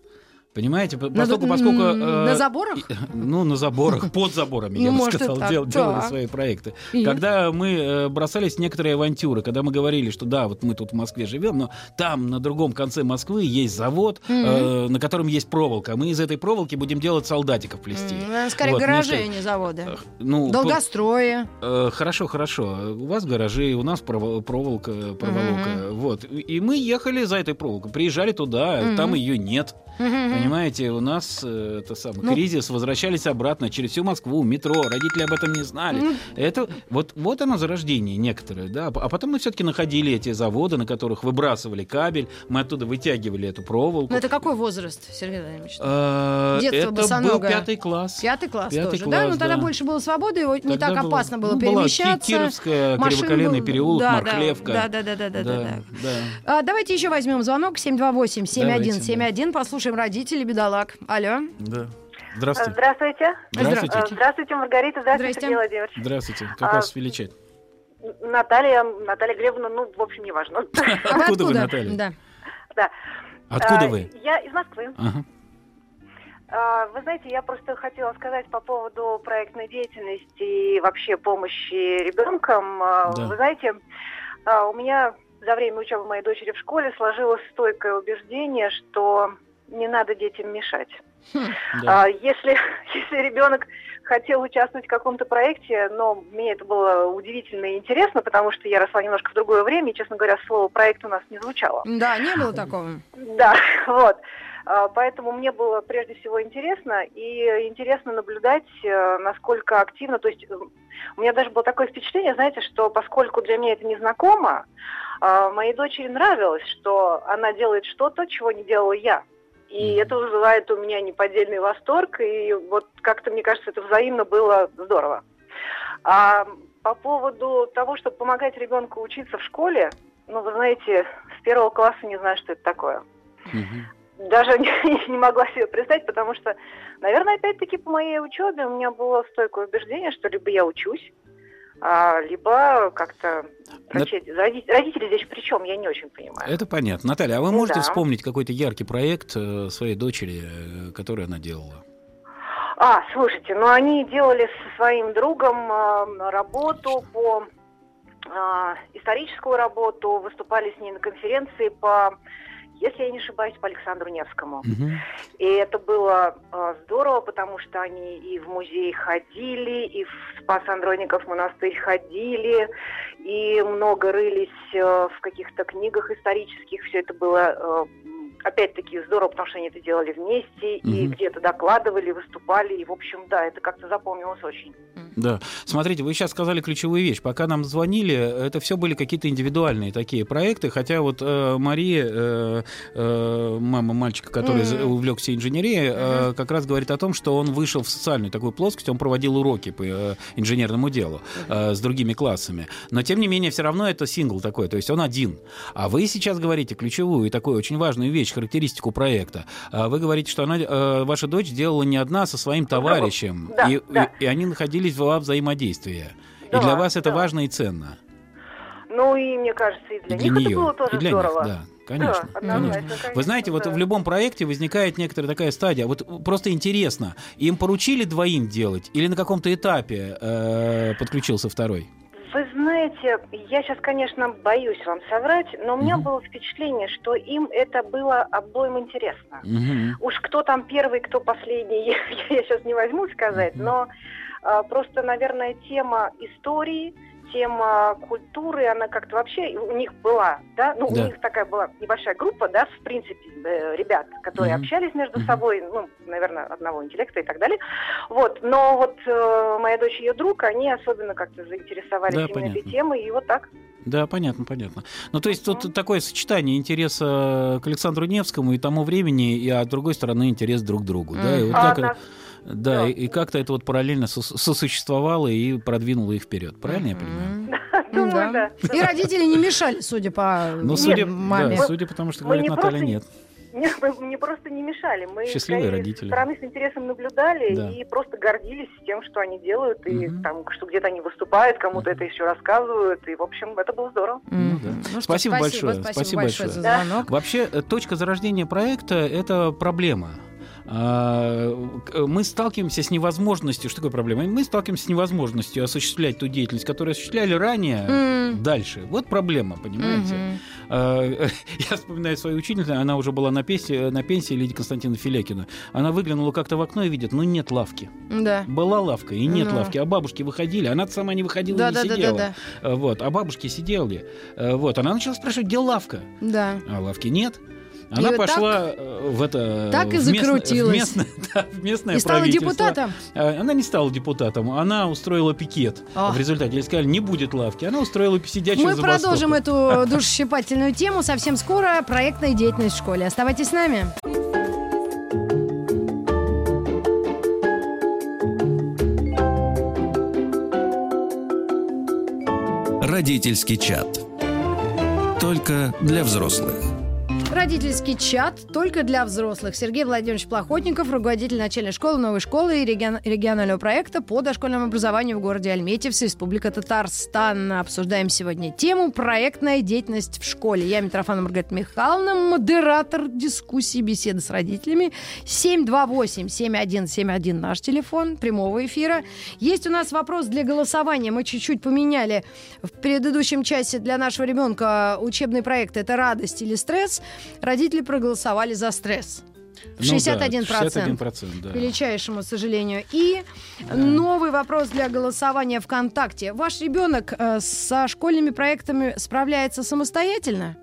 Понимаете, поскольку, на, поскольку э, на заборах, ну на заборах, под заборами, я бы ну, сказал, делали свои проекты. Когда мы э, бросались в некоторые авантюры, когда мы говорили, что да, вот мы тут в Москве живем, но там на другом конце Москвы есть завод, э, на котором есть проволока, мы из этой проволоки будем делать солдатиков плести. Скорее гаражи, а не заводы. Ну долгострои. Хорошо, хорошо. У вас гаражи, у нас проволока, проволока, вот. И мы ехали за этой проволокой, приезжали туда, там ее нет. Понимаете, у нас э, это самый ну, кризис, возвращались обратно через всю Москву, метро, родители об этом не знали. Ну, это вот, вот оно зарождение некоторое, да. А потом мы все-таки находили эти заводы, на которых выбрасывали кабель, мы оттуда вытягивали эту проволоку. Ну это какой возраст, Сергей Владимирович? А, Детство это босоногое. был пятый класс. Пятый класс пятый тоже, класс, да? Ну тогда больше было свободы, его тогда не так было, опасно было ну, перемещаться. Была Кировская, Кривоколенный переулок, да, Мархлевка. Да, да, да, да, да, да. да. да. А, давайте еще возьмем звонок 728-7171, послушаем родителей, бедолаг. Алло. Да. Здравствуйте. Здравствуйте. Здравствуйте. Здравствуйте, Маргарита. Здравствуйте, Владимирович. Здравствуйте. Как а, вас величать? Наталья, Наталья Глебовна, ну, в общем, неважно. Откуда вы, Наталья? Да. Да. Откуда а, вы? Я из Москвы. Ага. А, вы знаете, я просто хотела сказать по поводу проектной деятельности и вообще помощи ребенкам. А, да. Вы знаете, у меня за время учебы моей дочери в школе сложилось стойкое убеждение, что не надо детям мешать. Хм, да. а, если, если ребенок хотел участвовать в каком-то проекте, но мне это было удивительно и интересно, потому что я росла немножко в другое время, и, честно говоря, слово проект у нас не звучало. Да, не было такого. Да, вот. А, поэтому мне было прежде всего интересно, и интересно наблюдать, э, насколько активно, то есть э, у меня даже было такое впечатление, знаете, что поскольку для меня это незнакомо, а, моей дочери нравилось, что она делает что-то, чего не делала я. И это вызывает у меня неподдельный восторг, и вот как-то, мне кажется, это взаимно было здорово. А по поводу того, чтобы помогать ребенку учиться в школе, ну, вы знаете, с первого класса не знаю, что это такое. Угу. Даже не, не могла себе представить, потому что, наверное, опять-таки по моей учебе у меня было стойкое убеждение, что либо я учусь, а, либо как-то врачи, родители, родители здесь при чем, я не очень понимаю. Это понятно. Наталья, а вы можете да. вспомнить какой-то яркий проект э, своей дочери, э, который она делала? А, слушайте, ну они делали со своим другом э, работу по э, историческую работу, выступали с ней на конференции по если я не ошибаюсь, по Александру Невскому. Угу. И это было э, здорово, потому что они и в музей ходили, и в Спас-Андроников монастырь ходили, и много рылись э, в каких-то книгах исторических. Все это было э, опять-таки здорово, потому что они это делали вместе, угу. и где-то докладывали, выступали, и, в общем, да, это как-то запомнилось очень. Да. Смотрите, вы сейчас сказали ключевую вещь. Пока нам звонили, это все были какие-то индивидуальные такие проекты, хотя вот э, Мария, э, э, мама мальчика, который mm-hmm. увлекся инженерией, mm-hmm. э, как раз говорит о том, что он вышел в социальную такую плоскость, он проводил уроки по э, инженерному делу э, с другими классами. Но, тем не менее, все равно это сингл такой, то есть он один. А вы сейчас говорите ключевую и такую очень важную вещь, характеристику проекта. А вы говорите, что она, э, ваша дочь делала не одна со своим товарищем, да, и, да. И, и они находились в во взаимодействия. Да, и для вас это важно и ценно. Ну и мне кажется, и для, и для них нее, это было тоже и для здорово. Них, да. Конечно, да, конечно. конечно. Вы знаете, да. вот в любом проекте возникает некоторая такая стадия. Вот просто интересно, им поручили двоим делать или на каком-то этапе э, подключился второй? Вы знаете, я сейчас, конечно, боюсь вам соврать, но у меня угу. было впечатление, что им это было обоим интересно. Угу. Уж кто там первый, кто последний, я сейчас не возьму сказать, угу. но просто, наверное, тема истории, тема культуры, она как-то вообще у них была, да, ну, да. у них такая была небольшая группа, да, в принципе, э, ребят, которые mm-hmm. общались между mm-hmm. собой, ну, наверное, одного интеллекта и так далее, вот, но вот э, моя дочь и ее друг, они особенно как-то заинтересовались да, именно понятно. этой темой, и вот так. Да, понятно, понятно. Ну, то есть mm-hmm. тут такое сочетание интереса к Александру Невскому и тому времени, и, а с другой стороны, интерес друг к другу, mm-hmm. да, и вот а, так... Да. Да, да. и, и как-то это вот параллельно сосуществовало и продвинуло их вперед. Правильно я понимаю? Думаю, да. И родители не мешали, судя по ну, судя, маме. Да, судя потому что говорит Наталья, нет. Нет, мы мне просто не мешали. Мы Счастливые родители. стороны с интересом наблюдали да. и просто гордились тем, что они делают, и угу. там, что где-то они выступают, кому-то это еще рассказывают. И, в общем, это было здорово. Ну, да. ну, спасибо, спасибо большое. Спасибо, спасибо большое за звонок. Да. Вообще, э, точка зарождения проекта это проблема. А, мы сталкиваемся с невозможностью, что такое проблема? Мы сталкиваемся с невозможностью осуществлять ту деятельность, которую осуществляли ранее, mm. дальше. Вот проблема, понимаете? Mm-hmm. Я вспоминаю свою учительницу, она уже была на пенсии, на пенсии Лидия Константина Филякина. Она выглянула как-то в окно и видит, ну нет лавки. Да. Была лавка и нет ну. лавки, а бабушки выходили, она сама не выходила, да, не да, сидела. Да, да, да. Вот, а бабушки сидели. Вот, она начала спрашивать, где лавка? Да. А лавки нет. Она и пошла так, э, в это... Так и закрутилась. В местное, да, в местное и стала депутатом? Э, она не стала депутатом, она устроила пикет. О. В результате, ей сказали, не будет лавки. Она устроила сидячую Мы продолжим эту душесчипательную тему совсем скоро. Проектная деятельность в школе. Оставайтесь с нами. Родительский чат. Только для взрослых. Родительский чат только для взрослых. Сергей Владимирович Плохотников, руководитель начальной школы, новой школы и регион, регионального проекта по дошкольному образованию в городе Альметьевск, Республика Татарстан. Обсуждаем сегодня тему «Проектная деятельность в школе». Я Митрофана Маргарита Михайловна, модератор дискуссии, беседы с родителями. 728-7171 наш телефон прямого эфира. Есть у нас вопрос для голосования. Мы чуть-чуть поменяли в предыдущем часе для нашего ребенка учебный проект «Это радость или стресс?» Родители проголосовали за стресс. 61%. Ну, 61% да. К величайшему сожалению. И да. новый вопрос для голосования ВКонтакте. Ваш ребенок э, со школьными проектами справляется самостоятельно?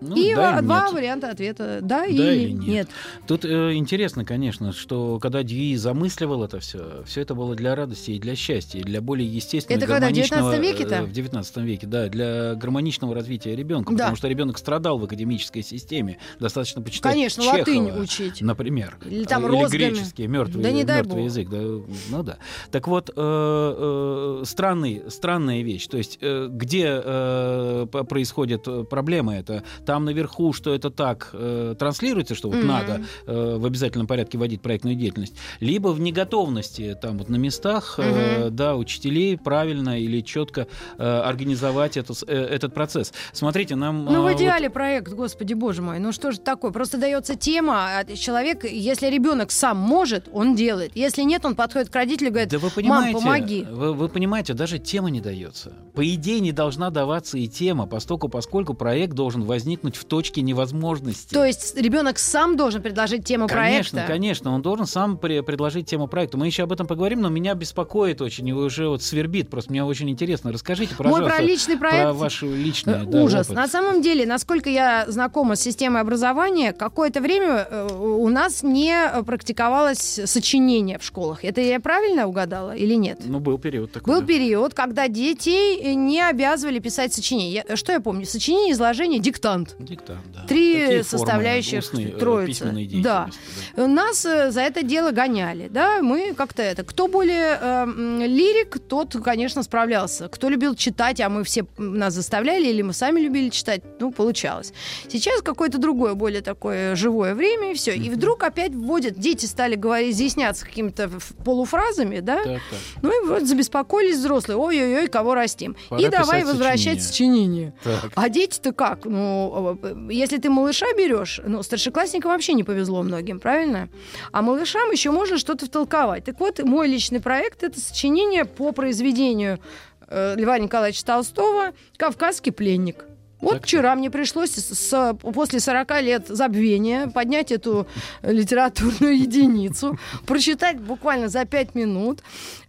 Ну, и да два нет. варианта ответа: да, да или, или нет. нет. Тут э, интересно, конечно, что когда Дьюи замысливал это все, все это было для радости и для счастья, и для более естественного. Это когда в 19 веке-то? Э, в 19 веке, да, для гармоничного развития ребенка, да. потому что ребенок страдал в академической системе. Достаточно почитать Конечно, Чехова, латынь учить. Например. Или там Или греческий, мертвый, да не дай мертвый язык. Да, ну да. Так вот, э, э, странный, странная вещь. То есть, э, где э, происходит проблема это? Там наверху, что это так э, транслируется, что вот mm-hmm. надо э, в обязательном порядке вводить проектную деятельность, либо в неготовности там вот на местах, mm-hmm. э, да, учителей правильно или четко э, организовать это, э, этот процесс. Смотрите, нам... Ну, в идеале вот... проект, господи боже мой, ну что же такое? Просто дается тема, а человек, если ребенок сам может, он делает. Если нет, он подходит к родителю и говорит, да вы понимаете, мам, помоги. Вы, вы понимаете, даже тема не дается. По идее, не должна даваться и тема, поскольку, поскольку проект должен возникнуть в точке невозможности. То есть ребенок сам должен предложить тему конечно, проекта? Конечно, конечно, он должен сам при, предложить тему проекта. Мы еще об этом поговорим, но меня беспокоит очень, и уже вот свербит, просто мне очень интересно. Расскажите, пожалуйста, Мой про личный проект. Про вашу личную да, Ужас. Опыт. На самом деле, насколько я знакома с системой образования, какое-то время э, у нас не практиковалось сочинение в школах. Это я правильно угадала или нет? Ну, был период такой. Был да. период, когда детей не обязывали писать сочинение. Я, что я помню? Сочинение, изложение, диктант. Диктант, да. Три Такие составляющих устные, э, троицы. Да. да. Нас э, за это дело гоняли, да, мы как-то это. Кто более э, лирик, тот, конечно, справлялся. Кто любил читать, а мы все нас заставляли, или мы сами любили читать, ну, получалось. Сейчас какое-то другое, более такое живое время, и все. И вдруг опять вводят, дети стали говорить, изъясняться какими-то полуфразами, да, так, так. ну и вот забеспокоились взрослые, ой-ой-ой, кого растим. Пора и давай возвращать сочинение. сочинение. А дети-то как? Ну, если ты малыша берешь, ну, старшеклассникам вообще не повезло многим, правильно? А малышам еще можно что-то втолковать. Так вот, мой личный проект — это сочинение по произведению э, Льва Николаевича Толстого «Кавказский пленник». Вот так вчера мне пришлось с, после 40 лет забвения поднять эту литературную единицу, прочитать буквально за 5 минут.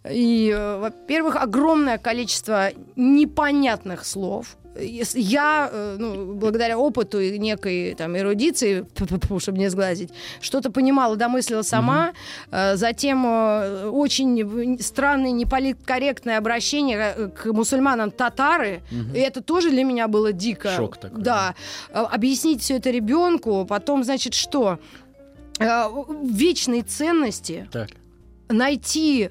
И, э, во-первых, огромное количество непонятных слов я, э, ну, благодаря опыту и некой там эрудиции, чтобы не сглазить, что-то понимала, домыслила сама. Угу. Затем э, очень странное, неполиткорректное обращение к мусульманам татары. Угу. И это тоже для меня было дико. Шок такой. Да. Объяснить все это ребенку, потом, значит, что? Вечные ценности. Так. Найти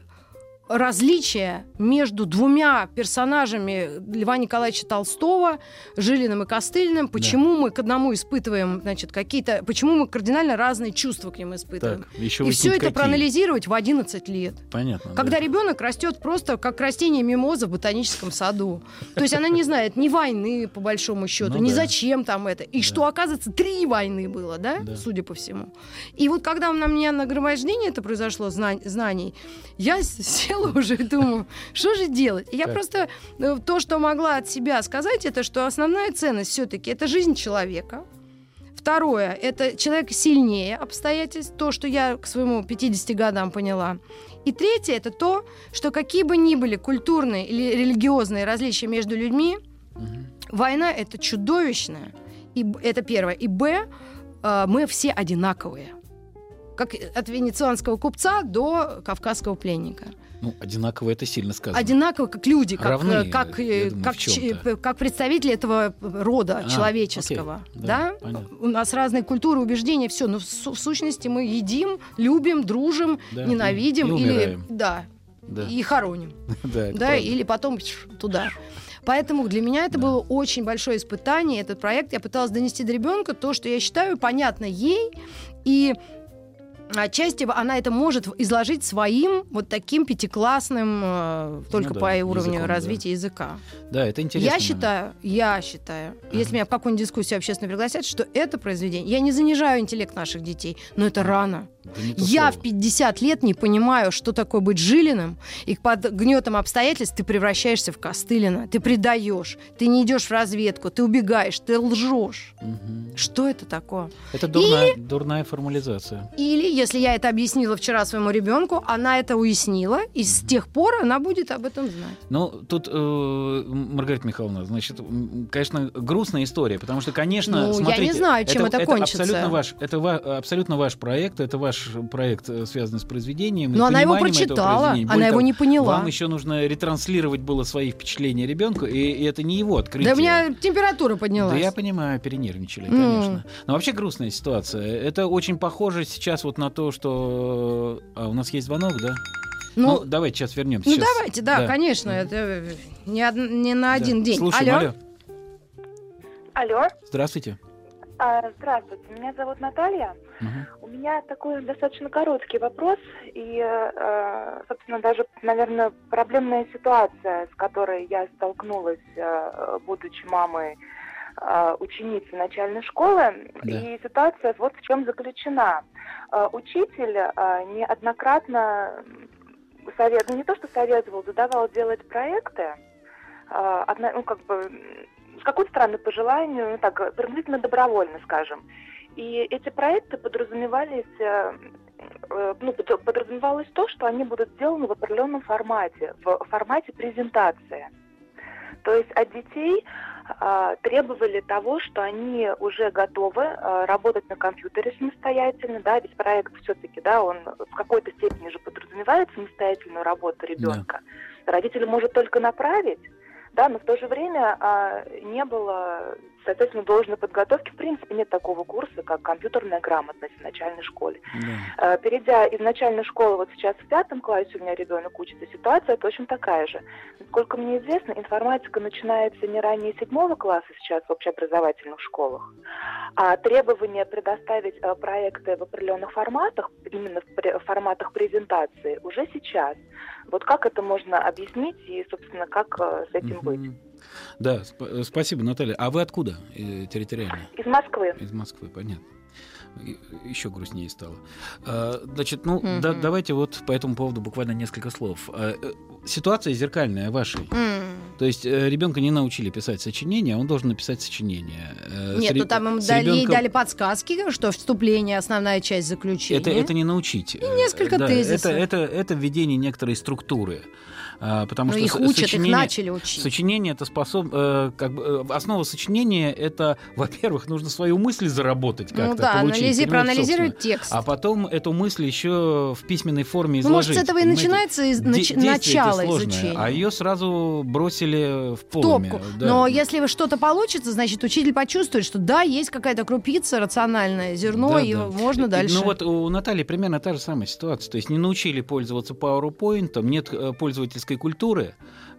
различия между двумя персонажами Льва Николаевича Толстого, Жилиным и Костыльным, почему да. мы к одному испытываем, значит, какие-то, почему мы кардинально разные чувства к ним испытываем. Так, еще и все это какие? проанализировать в 11 лет. Понятно. Когда да. ребенок растет просто как растение мимоза в ботаническом саду. То есть она не знает ни войны, по большому счету, ну, ни да. зачем там это. И да. что, оказывается, три войны было, да? да, судя по всему. И вот когда на меня нагромождение это произошло, знаний, я села сидела уже и думаю, что же делать? И я так. просто э, то, что могла от себя сказать, это что основная ценность все-таки это жизнь человека. Второе, это человек сильнее обстоятельств, то, что я к своему 50 годам поняла. И третье, это то, что какие бы ни были культурные или религиозные различия между людьми, угу. война это чудовищная. И это первое. И б, э, мы все одинаковые как от венецианского купца до кавказского пленника. Ну, одинаково это сильно сказано. Одинаково как люди, как, Равны, как, думаю, как, ч, как представители этого рода а, человеческого. Окей, да, да? У нас разные культуры, убеждения, все. Но в, в сущности мы едим, любим, дружим, да, ненавидим и, или да, да. и хороним. да, да или потом туда. Поэтому для меня это да. было очень большое испытание, этот проект. Я пыталась донести до ребенка то, что я считаю понятно ей. И отчасти она это может изложить своим вот таким пятиклассным, э, только ну, да, по уровню языком, развития да. языка. Да, это интересно. Я считаю, я считаю, ага. если меня в какую-нибудь дискуссию общественно пригласят, что это произведение, я не занижаю интеллект наших детей, но это рано. Да я слово. в 50 лет не понимаю, что такое быть жилиным, и под гнетом обстоятельств ты превращаешься в Костылина, ты предаешь, ты не идешь в разведку, ты убегаешь, ты лжешь. Угу. Что это такое? Это дурная, или, дурная формализация. Или если я это объяснила вчера своему ребенку, она это уяснила, и с тех пор она будет об этом знать. Ну, тут, э, Маргарита Михайловна, значит, конечно, грустная история, потому что, конечно, ну, смотрите, я не знаю, чем это, это, это кончится. Абсолютно ваш, это ва, абсолютно ваш проект, это ваш проект, э, связанный с произведением. Но она его прочитала, она его не поняла. Вам еще нужно ретранслировать было свои впечатления ребенку, и, и это не его открытие. Да у меня температура поднялась. Да я понимаю, перенервничали, конечно. Mm. Но вообще грустная ситуация. Это очень похоже сейчас вот на то, что... А, у нас есть звонок, да? Ну, ну давайте сейчас вернемся. Ну сейчас. давайте, да, да, конечно, это не, од... не на один да. день. Слушаем, алло. алло. Алло. Здравствуйте. А, здравствуйте, меня зовут Наталья. Угу. У меня такой достаточно короткий вопрос и, э, собственно, даже, наверное, проблемная ситуация, с которой я столкнулась, э, будучи мамой э, ученицы начальной школы. Да. И ситуация вот в чем заключена. Учитель неоднократно совет, ну не то что советовал, задавал делать проекты, ну как бы с какой-то стороны по желанию, ну так, приблизительно добровольно, скажем. И эти проекты подразумевались, э, э, ну, подразумевалось то, что они будут сделаны в определенном формате, в формате презентации. То есть от детей э, требовали того, что они уже готовы э, работать на компьютере самостоятельно, да, ведь проект все-таки, да, он в какой-то степени же подразумевает самостоятельную работу ребенка. Да. Родитель может только направить, да, но в то же время а, не было, соответственно, должной подготовки. В принципе, нет такого курса, как компьютерная грамотность в начальной школе. Да. А, перейдя из начальной школы, вот сейчас в пятом классе у меня ребенок учится, ситуация точно такая же. Насколько мне известно, информатика начинается не ранее седьмого класса сейчас в общеобразовательных школах, а требование предоставить а, проекты в определенных форматах, именно в форматах презентации, уже сейчас. Вот как это можно объяснить и, собственно, как э, с этим быть? Да, сп- спасибо, Наталья. А вы откуда э, территориально? Из Москвы. Из Москвы, понятно еще грустнее стало. А, значит, ну, mm-hmm. да, давайте вот по этому поводу буквально несколько слов. А, э, ситуация зеркальная вашей. Mm. То есть ребенка не научили писать сочинение, а он должен написать сочинение. Нет, с, ну там им дали, ребенком... дали подсказки, что вступление основная часть заключения. Это, это не научить. И несколько да, тезисов. Это, это, это введение некоторой структуры. А, потому Но что их учат, сочинение, их начали учить. Сочинение это способ, э, как бы, э, основа сочинения это, во-первых, нужно свою мысль заработать как-то, ну, да, получить, анализи, проанализировать текст, а потом эту мысль еще в письменной форме изложить. Ну, может, с этого и начинается из, нач- начало изучения. А ее сразу бросили в полуме. Топку. Да. Но если что-то получится, значит, учитель почувствует, что да, есть какая-то крупица, рациональное зерно, да, и да. можно дальше. Ну вот у Натальи примерно та же самая ситуация. То есть не научили пользоваться PowerPoint, нет э, пользовательской русской культуры.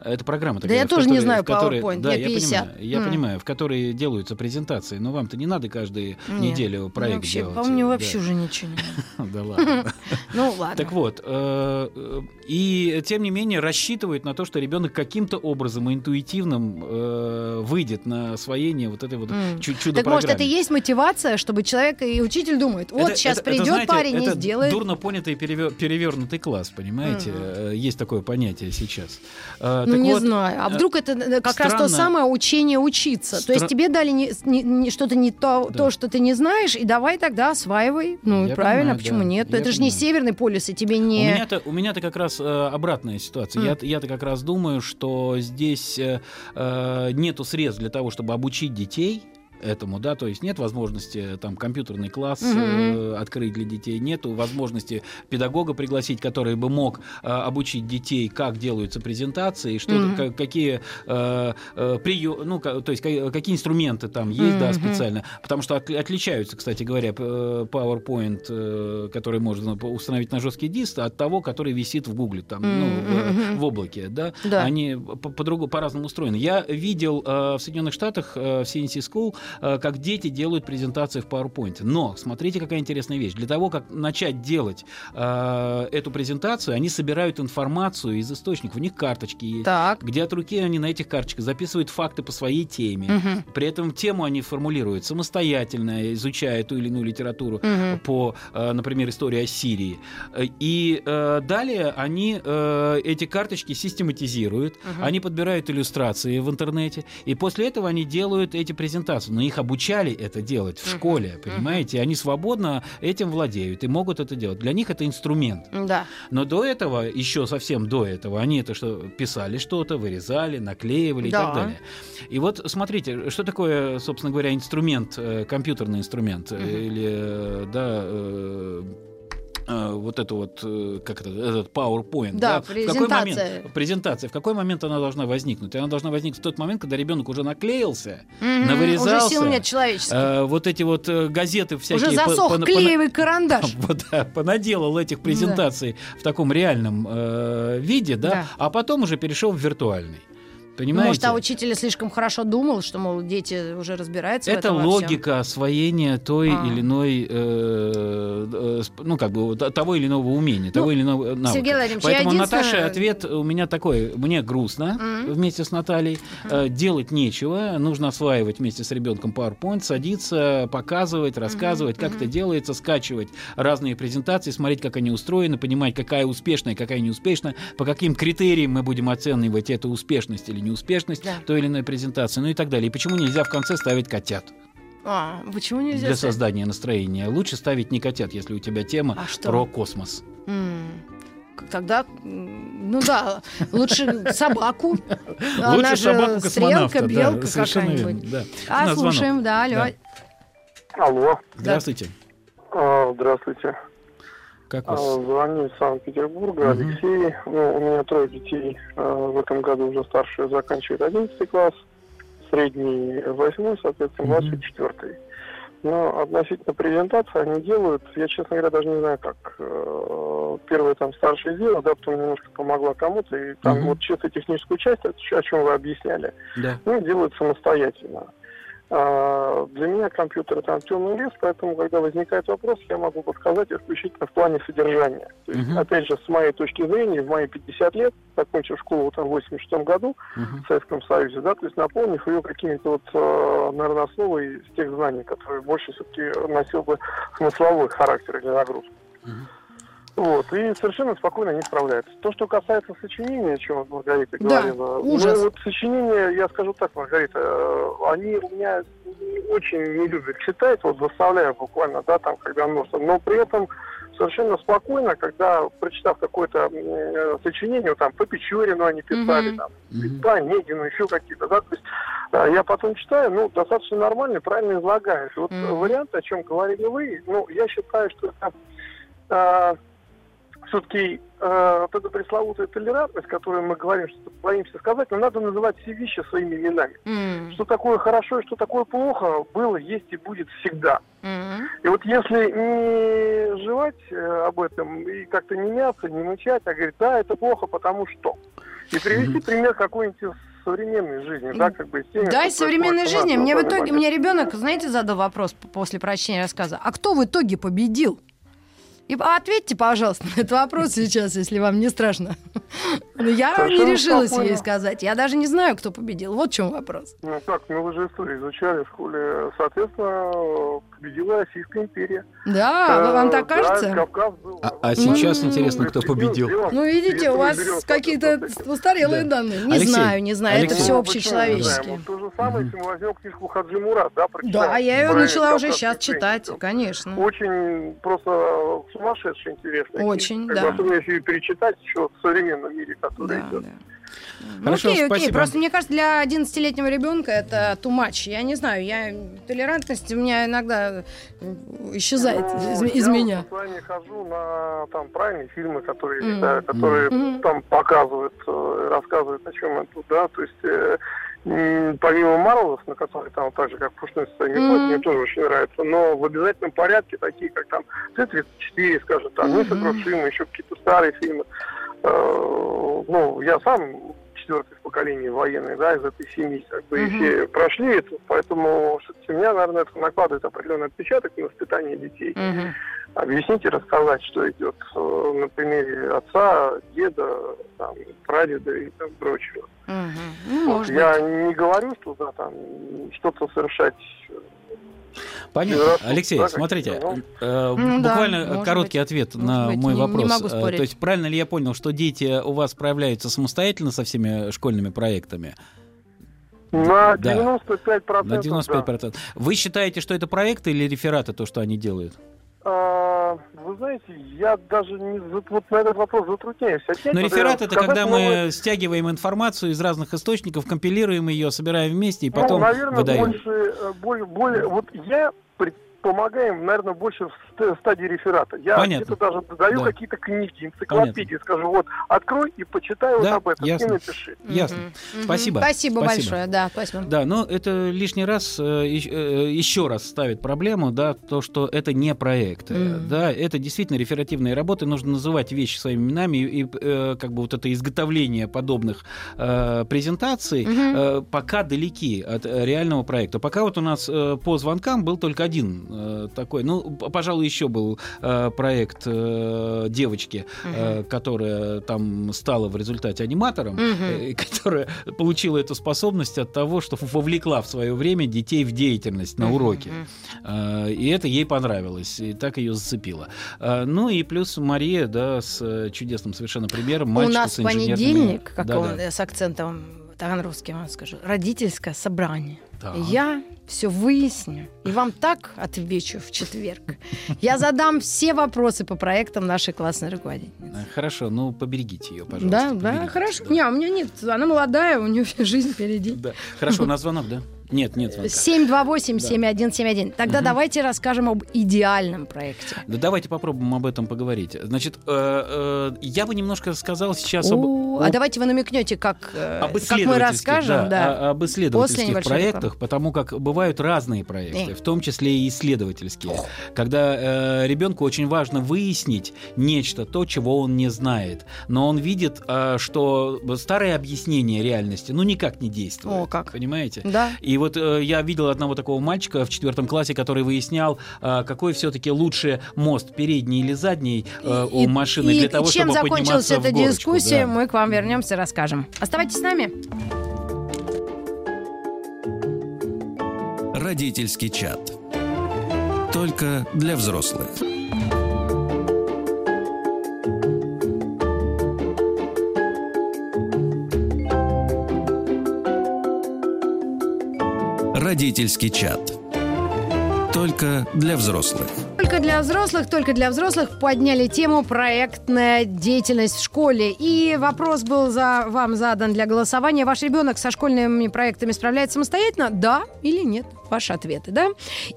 Это программа такая. Да я тоже которой, не знаю PowerPoint, да, я 50. Я понимаю, я mm. понимаю, в которой делаются презентации, но вам-то не надо каждую Нет. неделю проект вообще, делать. По мне вообще уже ничего не надо. Да ладно. Ну ладно. Так вот, э, и тем не менее рассчитывают на то, что ребенок каким-то образом интуитивным э, выйдет на освоение вот этой вот чудо Так может это и есть мотивация, чтобы человек и учитель думает, вот сейчас придет парень и сделает. дурно понятый перевернутый класс, понимаете? Э, есть такое понятие сейчас. Ну, так не вот, знаю. А э, вдруг это э, как странно, раз то самое учение учиться? Стра... То есть тебе дали не, не, не, что-то не то, да. то, что ты не знаешь, и давай тогда осваивай. Ну, я правильно, понимаю, почему да. нет? Я это же не Северный полюс, и тебе не... У меня-то, у меня-то как раз э, обратная ситуация. Mm. Я, я-то как раз думаю, что здесь э, э, нету средств для того, чтобы обучить детей этому, да, то есть нет возможности там компьютерный класс mm-hmm. э, открыть для детей, нету возможности педагога пригласить, который бы мог э, обучить детей, как делаются презентации, что mm-hmm. какие э, э, прием, ну, то есть какие инструменты там есть, mm-hmm. да, специально, потому что от, отличаются, кстати говоря, PowerPoint, э, который можно установить на жесткий диск, от того, который висит в Гугле, там, mm-hmm. ну, в, в облаке, да, да. они по, по, по-разному устроены. Я видел э, в Соединенных Штатах э, в CNC School Э, как дети делают презентации в PowerPoint. Но смотрите, какая интересная вещь. Для того, как начать делать э, эту презентацию, они собирают информацию из источников. У них карточки есть, так. где от руки они на этих карточках записывают факты по своей теме. Угу. При этом тему они формулируют самостоятельно, изучая ту или иную литературу угу. по, э, например, истории Ассирии. И э, далее они э, эти карточки систематизируют, угу. они подбирают иллюстрации в интернете, и после этого они делают эти презентации. Но но их обучали это делать в школе, понимаете? Они свободно этим владеют и могут это делать. Для них это инструмент. Да. Но до этого, еще совсем до этого, они это что писали что-то, вырезали, наклеивали Да. и так далее. И вот смотрите, что такое, собственно говоря, инструмент, э, компьютерный инструмент э, или э, да. Э, вот это вот, э, как это, этот PowerPoint. Да, В какой момент, презентация. презентация. В какой момент она должна возникнуть? Она должна возникнуть в тот момент, когда ребенок уже наклеился, Мгм. навырезался. Уже сил нет человеческих. э, вот эти вот э, газеты всякие. Уже по- засох пона- клеевый карандаш. Вот, да, понаделал этих презентаций в таком реальном э, виде, да, Да. а потом уже перешел в виртуальный. Понимаете? Может, а учитель слишком хорошо думал, что, мол, дети уже разбираются в Это этом во всем? логика освоения той А. или иной, э, э, сп- ну, как бы, того или иного умения, того или иного навыка. Сергей Владимирович, Поэтому единственное- Наташе ответ у меня такой, мне грустно Мгм. вместе с Натальей, э, делать нечего, нужно осваивать вместе с ребенком PowerPoint, садиться, показывать, рассказывать, как это делается, скачивать разные презентации, смотреть, как они устроены, понимать, какая успешная, какая неуспешная, по каким критериям мы будем оценивать эту успешность или неуспешность Да. той или иной презентации, ну и так далее. И почему нельзя в конце ставить котят? А, почему нельзя? для ставить? создания настроения. Лучше ставить не котят, если у тебя тема А что? про космос. М, к- Тогда, м, ну да, лучше собаку. Она Лучше же собаку космонавта. стрелка, да, белка какая-нибудь. А, слушаем, да, алло. Да. Алло, Здравствуйте. А, здравствуйте. Как А, вас? Звоню из Санкт-Петербурга, Мгм. Алексей. Ну, у меня трое детей. А, В этом году уже старший заканчивает 11 класс, средний 8, соответственно, младший 4. Но относительно презентации они делают, я, честно говоря, даже не знаю, как. Э, Первое там старший сделал, да, потом немножко помогла кому-то, и там Мгм. вот чисто техническую часть, о чем вы объясняли, Да. ну, делают самостоятельно. А, Для меня компьютер это темный лес, поэтому, когда возникает вопрос, я могу подсказать исключительно в плане содержания. То есть, Мгм. опять же, с моей точки зрения, в мои 50 лет, закончив школу там, в 86 году Мгм. в Советском Союзе, да, то есть наполнив ее какими-то вот, э, наверное, основой из тех знаний, которые больше все-таки носил бы смысловой характер или нагрузку. Мгм. Вот, и совершенно спокойно не справляются. То, что касается сочинения, о чем Маргарита Да, говорила, ужас. ну вот сочинения, я скажу так, Маргарита, э, они у меня очень не любят читать, вот заставляю буквально, да, там, когда нужно, но при этом совершенно спокойно, когда, прочитав какое-то э, сочинение, вот там, по Печорину они писали, Мгм. там, по Онегину, еще какие-то, да, то есть э, я потом читаю, ну, достаточно нормально, правильно излагаешь. Вот Мгм. вариант, о чем говорили вы, ну, я считаю, что это э, все-таки э, вот эта пресловутая толерантность, которую мы говорим, что боимся сказать, но надо называть все вещи своими именами. М, Что такое хорошо и что такое плохо, было, есть и будет всегда. м. И вот если не жевать э, об этом и как-то не мяться, не мычать, а говорить, да, это плохо, потому что. И привести Мгм. пример какой-нибудь из современной жизни, да, как бы теми, Да, из современной у жизни. Мне в итоге, момент. мне ребенок, знаете, задал вопрос после прочтения рассказа. А кто в итоге победил? И а ответьте, пожалуйста, на этот вопрос сейчас, если вам не страшно. Ну, Я не Совершенно решилась спокойно. ей сказать. Я даже не знаю, кто победил. Вот в чем вопрос. Ну как, ну вы же историю изучали в школе. Соответственно, победила Российская империя. Да, вам Э, так да, кажется? Кавказ был. А, а сейчас М. интересно, кто победил. Ну, видите, у вас какие-то устарелые Да. данные. Не Алексей, знаю, не знаю. Это Алексей. все Ну, не знаем? общечеловеческие. Вот то же самое, если мы возьмем книжку Хаджи Мурат, да, прочитаем. Да, я ее начала уже сейчас читать, конечно. Очень просто сумасшедшая интересная. Очень, книга. да. Особенно если ее перечитать еще в современном мире, который Да, идет. да. Ну, Хорошо, окей, окей. спасибо. Просто мне кажется, для 11-летнего ребенка это too much. Я не знаю, я толерантность у меня иногда э, исчезает Ну, из, из я меня. вот с вами хожу на там правильные фильмы, которые читаю, которые Мгм. там показывают, э, рассказывают, о чем это, да, то есть э, помимо Марвелов, на которые там так же, как «Пушной состояние Мгм. мне тоже очень нравится, но в обязательном порядке, такие как там Т-34, скажем, там Мгм. «Несокрушимый», еще какие-то старые фильмы. Э, ну, я сам четвертое поколение военный, да, из этой семьи, как бы, и Мгм. все прошли это, поэтому меня, наверное, это накладывает определенный отпечаток на воспитание детей Мгм. объяснить и рассказать, что идет э, на примере отца, деда, там, прадеда и там прочего. Мгм. Ну, Вот я быть. не говорю, что да, там что-то совершать. Понятно. Алексей, смотрите, э, буквально короткий ответ на мой вопрос. Э. То есть правильно ли я понял, что дети у вас справляются самостоятельно со всеми школьными проектами? На 95%. Да, на 95%. Да. Вы считаете, что это проект или рефераты, то, что они делают? А, вы знаете, я даже не, вот на этот вопрос затрудняюсь. Отнять, Но реферат это когда мы стягиваем информацию из разных источников, компилируем ее, собираем вместе и ну, потом ну, наверное, выдаем. Больше, э, более, более, вот я помогаем, наверное, больше в стадии реферата. Я где-то даже даю да. какие-то книги, энциклопедии, Понятно. скажу, вот, открой и почитай да? вот об этом, ясно. и напиши. Ясно. Угу. Спасибо. Спасибо. Спасибо большое, да, спасибо. Да, но это лишний раз, э, э, еще раз ставит проблему, да, то, что это не проект. Mm. Да, это действительно реферативные работы, нужно называть вещи своими именами, и, и как бы вот это изготовление подобных э, презентаций mm-hmm. э, пока далеки от реального проекта. Пока вот у нас э, по звонкам был только один э, такой. Ну, пожалуй, еще был э, проект э, девочки, uh-huh. которая там стала в результате аниматором, uh-huh. которая получила эту способность от того, что вовлекла в свое время детей в деятельность на уроке. Uh-huh. И это ей понравилось, и так ее зацепило. Ну и плюс Мария, да, с чудесным совершенно примером. У нас понедельник, как да, он, да. с акцентом таганрогским, скажу, родительское собрание. Да. Я все выясню и вам так отвечу в четверг. Я задам все вопросы по проектам нашей классной руководительницы. Хорошо, ну поберегите ее, пожалуйста. Да, да, хорошо. Да. Не, у меня нет, она молодая, у нее вся жизнь впереди. Да. Хорошо, у нас звонок, да? Нет, нет звонка. 728-7171. Да. Тогда угу. давайте расскажем об идеальном проекте. Да давайте попробуем об этом поговорить. Значит, э, э, я бы немножко сказал сейчас об... А давайте вы намекнете, как, э, об как мы расскажем. Да, да. об исследовательских проектах, потому как бывают разные проекты, э. в том числе и исследовательские. Ох. Когда э, ребенку очень важно выяснить нечто, то, чего он не знает. Но он видит, э, что старое объяснение реальности ну никак не действует. О, как. Понимаете? Да. И вот э, я видел одного такого мальчика в четвертом классе, который выяснял, э, какой все-таки лучше мост, передний или задний э, у машины и, для того, чем чтобы закончилась эта дискуссия, да. мы к вам вернемся, расскажем. Оставайтесь с нами. Родительский чат. Только для взрослых. Родительский чат. Только для взрослых. Только для взрослых, только для взрослых подняли тему проектная деятельность в школе. И вопрос был за, вам задан для голосования. Ваш ребенок со школьными проектами справляется самостоятельно? Да или нет? Ваши ответы, да?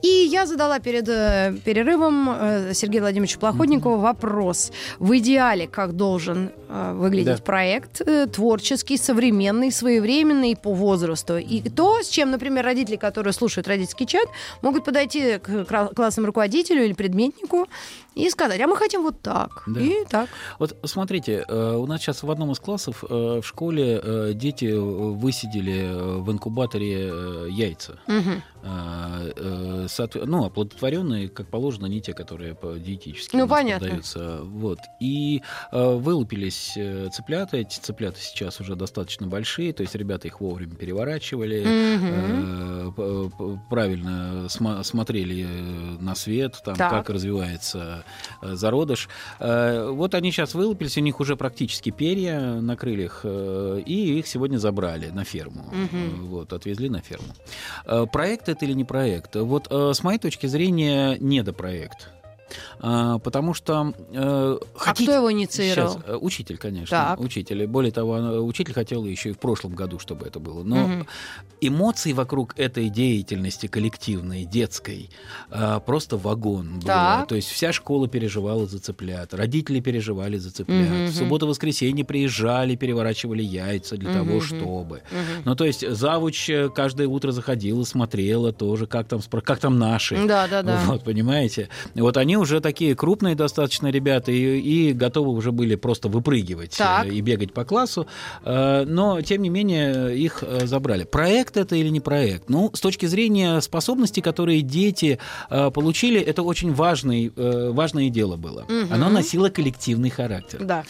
И я задала перед э, перерывом э, Сергею Владимировичу Плоходникову mm-hmm. вопрос. В идеале, как должен э, выглядеть да. проект э, творческий, современный, своевременный по возрасту? И то, с чем, например, родители, которые слушают родительский чат, могут подойти к классному руководителю или предметнику и сказать, а мы хотим вот так. Да. И так. Вот смотрите, э, у нас сейчас в одном из классов э, в школе э, дети высидели в инкубаторе яйца. Угу. Ну, оплодотворенные, как положено, не те, которые диетически ну, понятно. подаются. Вот. И вылупились цыплята. Эти цыплята сейчас уже достаточно большие, то есть ребята их вовремя переворачивали, угу. правильно смотрели на свет, там, как развивается Э, зародыш. Э, вот они сейчас вылупились, у них уже практически перья на крыльях, э, и их сегодня забрали на ферму. Угу. Вот, отвезли на ферму. Проект это или не проект? Вот с моей точки зрения, недопроект. А, потому что э, хотите... А кто его инициировал? Сейчас, э, учитель, конечно, так. учитель. Более того, учитель хотел еще и в прошлом году, чтобы это было. Но угу. эмоции вокруг этой деятельности коллективной, детской, э, просто вагон был. То есть вся школа переживала за цыплят, родители переживали за цыплят. Угу. В субботу-воскресенье приезжали, переворачивали яйца для угу. того, чтобы. Угу. Ну, то есть завуч э, каждое утро заходила, смотрела тоже, как там, как там наши. Да, да, да. Вот, понимаете? Вот они уже такие крупные достаточно ребята и, и готовы уже были просто выпрыгивать так. и бегать по классу, э, но тем не менее их э, забрали. Проект это или не проект? Ну, с точки зрения способностей, которые дети э, получили, это очень важный, важное дело было. Угу. Оно носило коллективный характер. Да.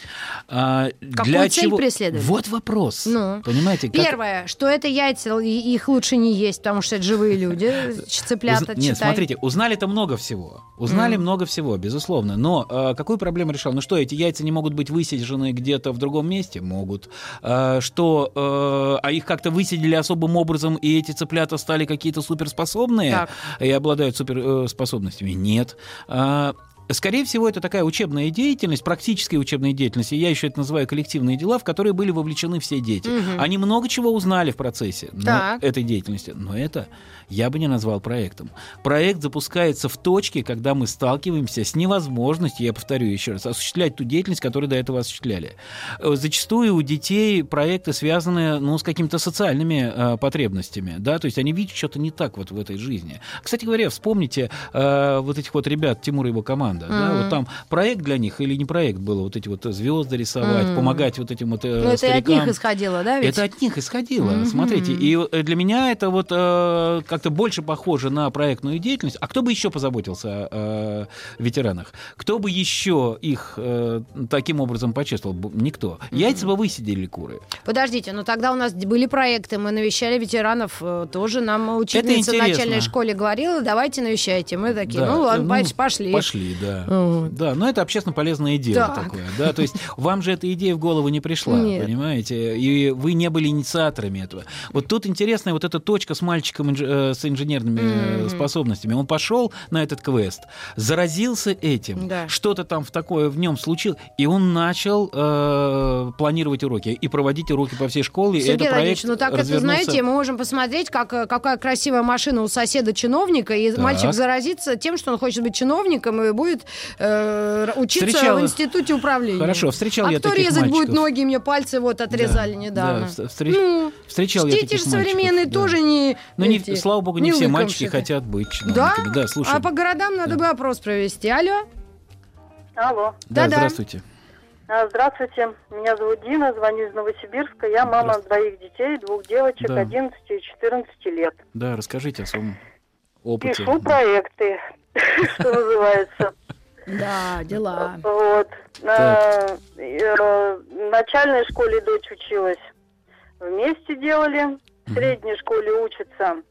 А, Какую для цель чего? преследовали? Вот вопрос. Ну. Понимаете? Как... Первое, что это яйца, их лучше не есть, потому что это живые люди, цыплята, Уз... Нет, смотрите, узнали-то много всего. Узнали mm. много много всего, безусловно. Но э, какую проблему решал? Ну что, эти яйца не могут быть высижены где-то в другом месте? Могут. Э, что, э, а их как-то высидели особым образом, и эти цыплята стали какие-то суперспособные так. и обладают суперспособностями? Нет. Э, Скорее всего, это такая учебная деятельность, практическая учебная деятельность, и я еще это называю коллективные дела, в которые были вовлечены все дети. Угу. Они много чего узнали в процессе но, этой деятельности, но это я бы не назвал проектом. Проект запускается в точке, когда мы сталкиваемся с невозможностью, я повторю еще раз, осуществлять ту деятельность, которую до этого осуществляли. Э, зачастую у детей проекты связаны ну, с какими-то социальными э, потребностями, да, то есть они видят что-то не так вот в этой жизни. Кстати говоря, вспомните э, вот этих вот ребят, Тимура и его команда, mm-hmm. да, вот там проект для них или не проект было, вот эти вот звезды рисовать, mm-hmm. помогать вот этим вот э, Но это от них исходило, да, ведь? Это от них исходило, mm-hmm. смотрите, и э, для меня это вот э, как-то больше похоже на проектную деятельность. А кто бы еще позаботился о, о ветеранах? Кто бы еще их э, таким образом почувствовал? Никто. Яйца бы высидели куры. Подождите, но тогда у нас были проекты, мы навещали ветеранов, э, тоже нам учительница в начальной школе говорила, давайте навещайте. Мы такие, да. ну ладно, ну, пошли. Пошли, да. Вот. Да, но это общественно полезное дело так. такое. Да? То есть вам же эта идея в голову не пришла, Нет. понимаете? И вы не были инициаторами этого. Вот тут интересная вот эта точка с мальчиком, э, с инженерными mm-hmm. способностями. Он пошел на этот квест, заразился этим, да. что-то там в такое в нем случилось, и он начал э, планировать уроки и проводить уроки по всей школе. Сергей Владимирович, ну так развернулся... это, знаете, мы можем посмотреть, как, э, какая красивая машина у соседа чиновника, и так. мальчик заразится тем, что он хочет быть чиновником и будет э, учиться Встречала... в институте управления. Хорошо, встречал а я кто таких резать мальчиков. будет ноги? Мне пальцы вот отрезали да, недавно. Да, встреч... ну, встречал я таких же современные да. тоже не... Ну, не, слава богу, не, не все мальчики хотят быть чиновниками. Да? Да, слушай. А по городам надо бы опрос провести. Алло? Алло. Да, да, здравствуйте. А, здравствуйте, меня зовут Дина, звоню из Новосибирска. Я мама двоих детей, двух девочек, да. 11 и 14 лет. Да, расскажите о своем опыте. Пишу проекты, что называется. Да, дела. Вот. Э, в начальной школе дочь училась. Вместе делали. В средней школе учится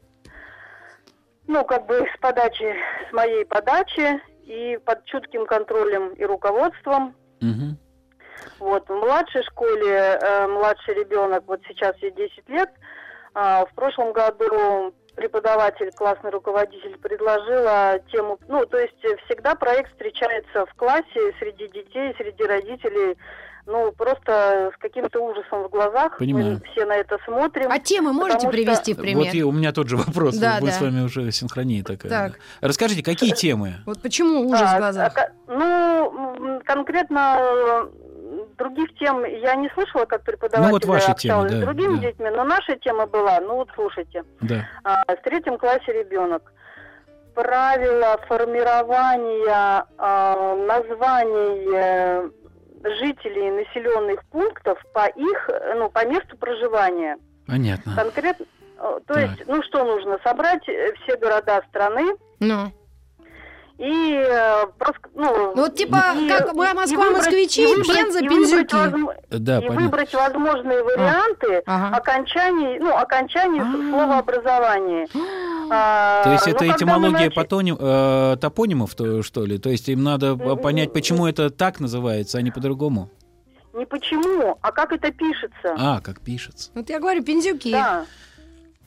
ну, как бы с подачи, с моей подачи и под чутким контролем и руководством. Угу. Вот, в младшей школе, э, младший ребенок, вот сейчас ей 10 лет, э, в прошлом году преподаватель, классный руководитель предложила тему, ну, то есть всегда проект встречается в классе среди детей, среди родителей, ну, просто с каким-то ужасом в глазах. Понимаю. Мы все на это смотрим. А темы можете привести что... в пример? Вот и у меня тот же вопрос. Да, Будет да. с вами уже синхрония такая. Так. Расскажите, какие темы? Вот почему ужас а, в глазах? А, ну, конкретно других тем я не слышала, как преподаватель ну, вот ваши общалась темы, да, с другими да. детьми, но наша тема была, ну вот слушайте, да. а, в третьем классе ребенок. Правила формирования а, названий жителей населенных пунктов по их, ну, по месту проживания. Понятно. Конкретно, э, то так. есть, ну что нужно? Собрать э, все города страны. Ну. И э, просто, ну, ну, вот типа, и, как Москва, выбрать, москвичи, и выбрать, Пенза, и Пензюки. Выбрать, да, и выбрать возможные варианты а. окончаний, ну, окончаний а. словообразования. А, то есть ну, это этимология нач... потоним, э, топонимов, то, что ли? То есть им надо понять, почему это так называется, а не по-другому? Не почему, а как это пишется. А, как пишется. Вот я говорю, пензюки. Да.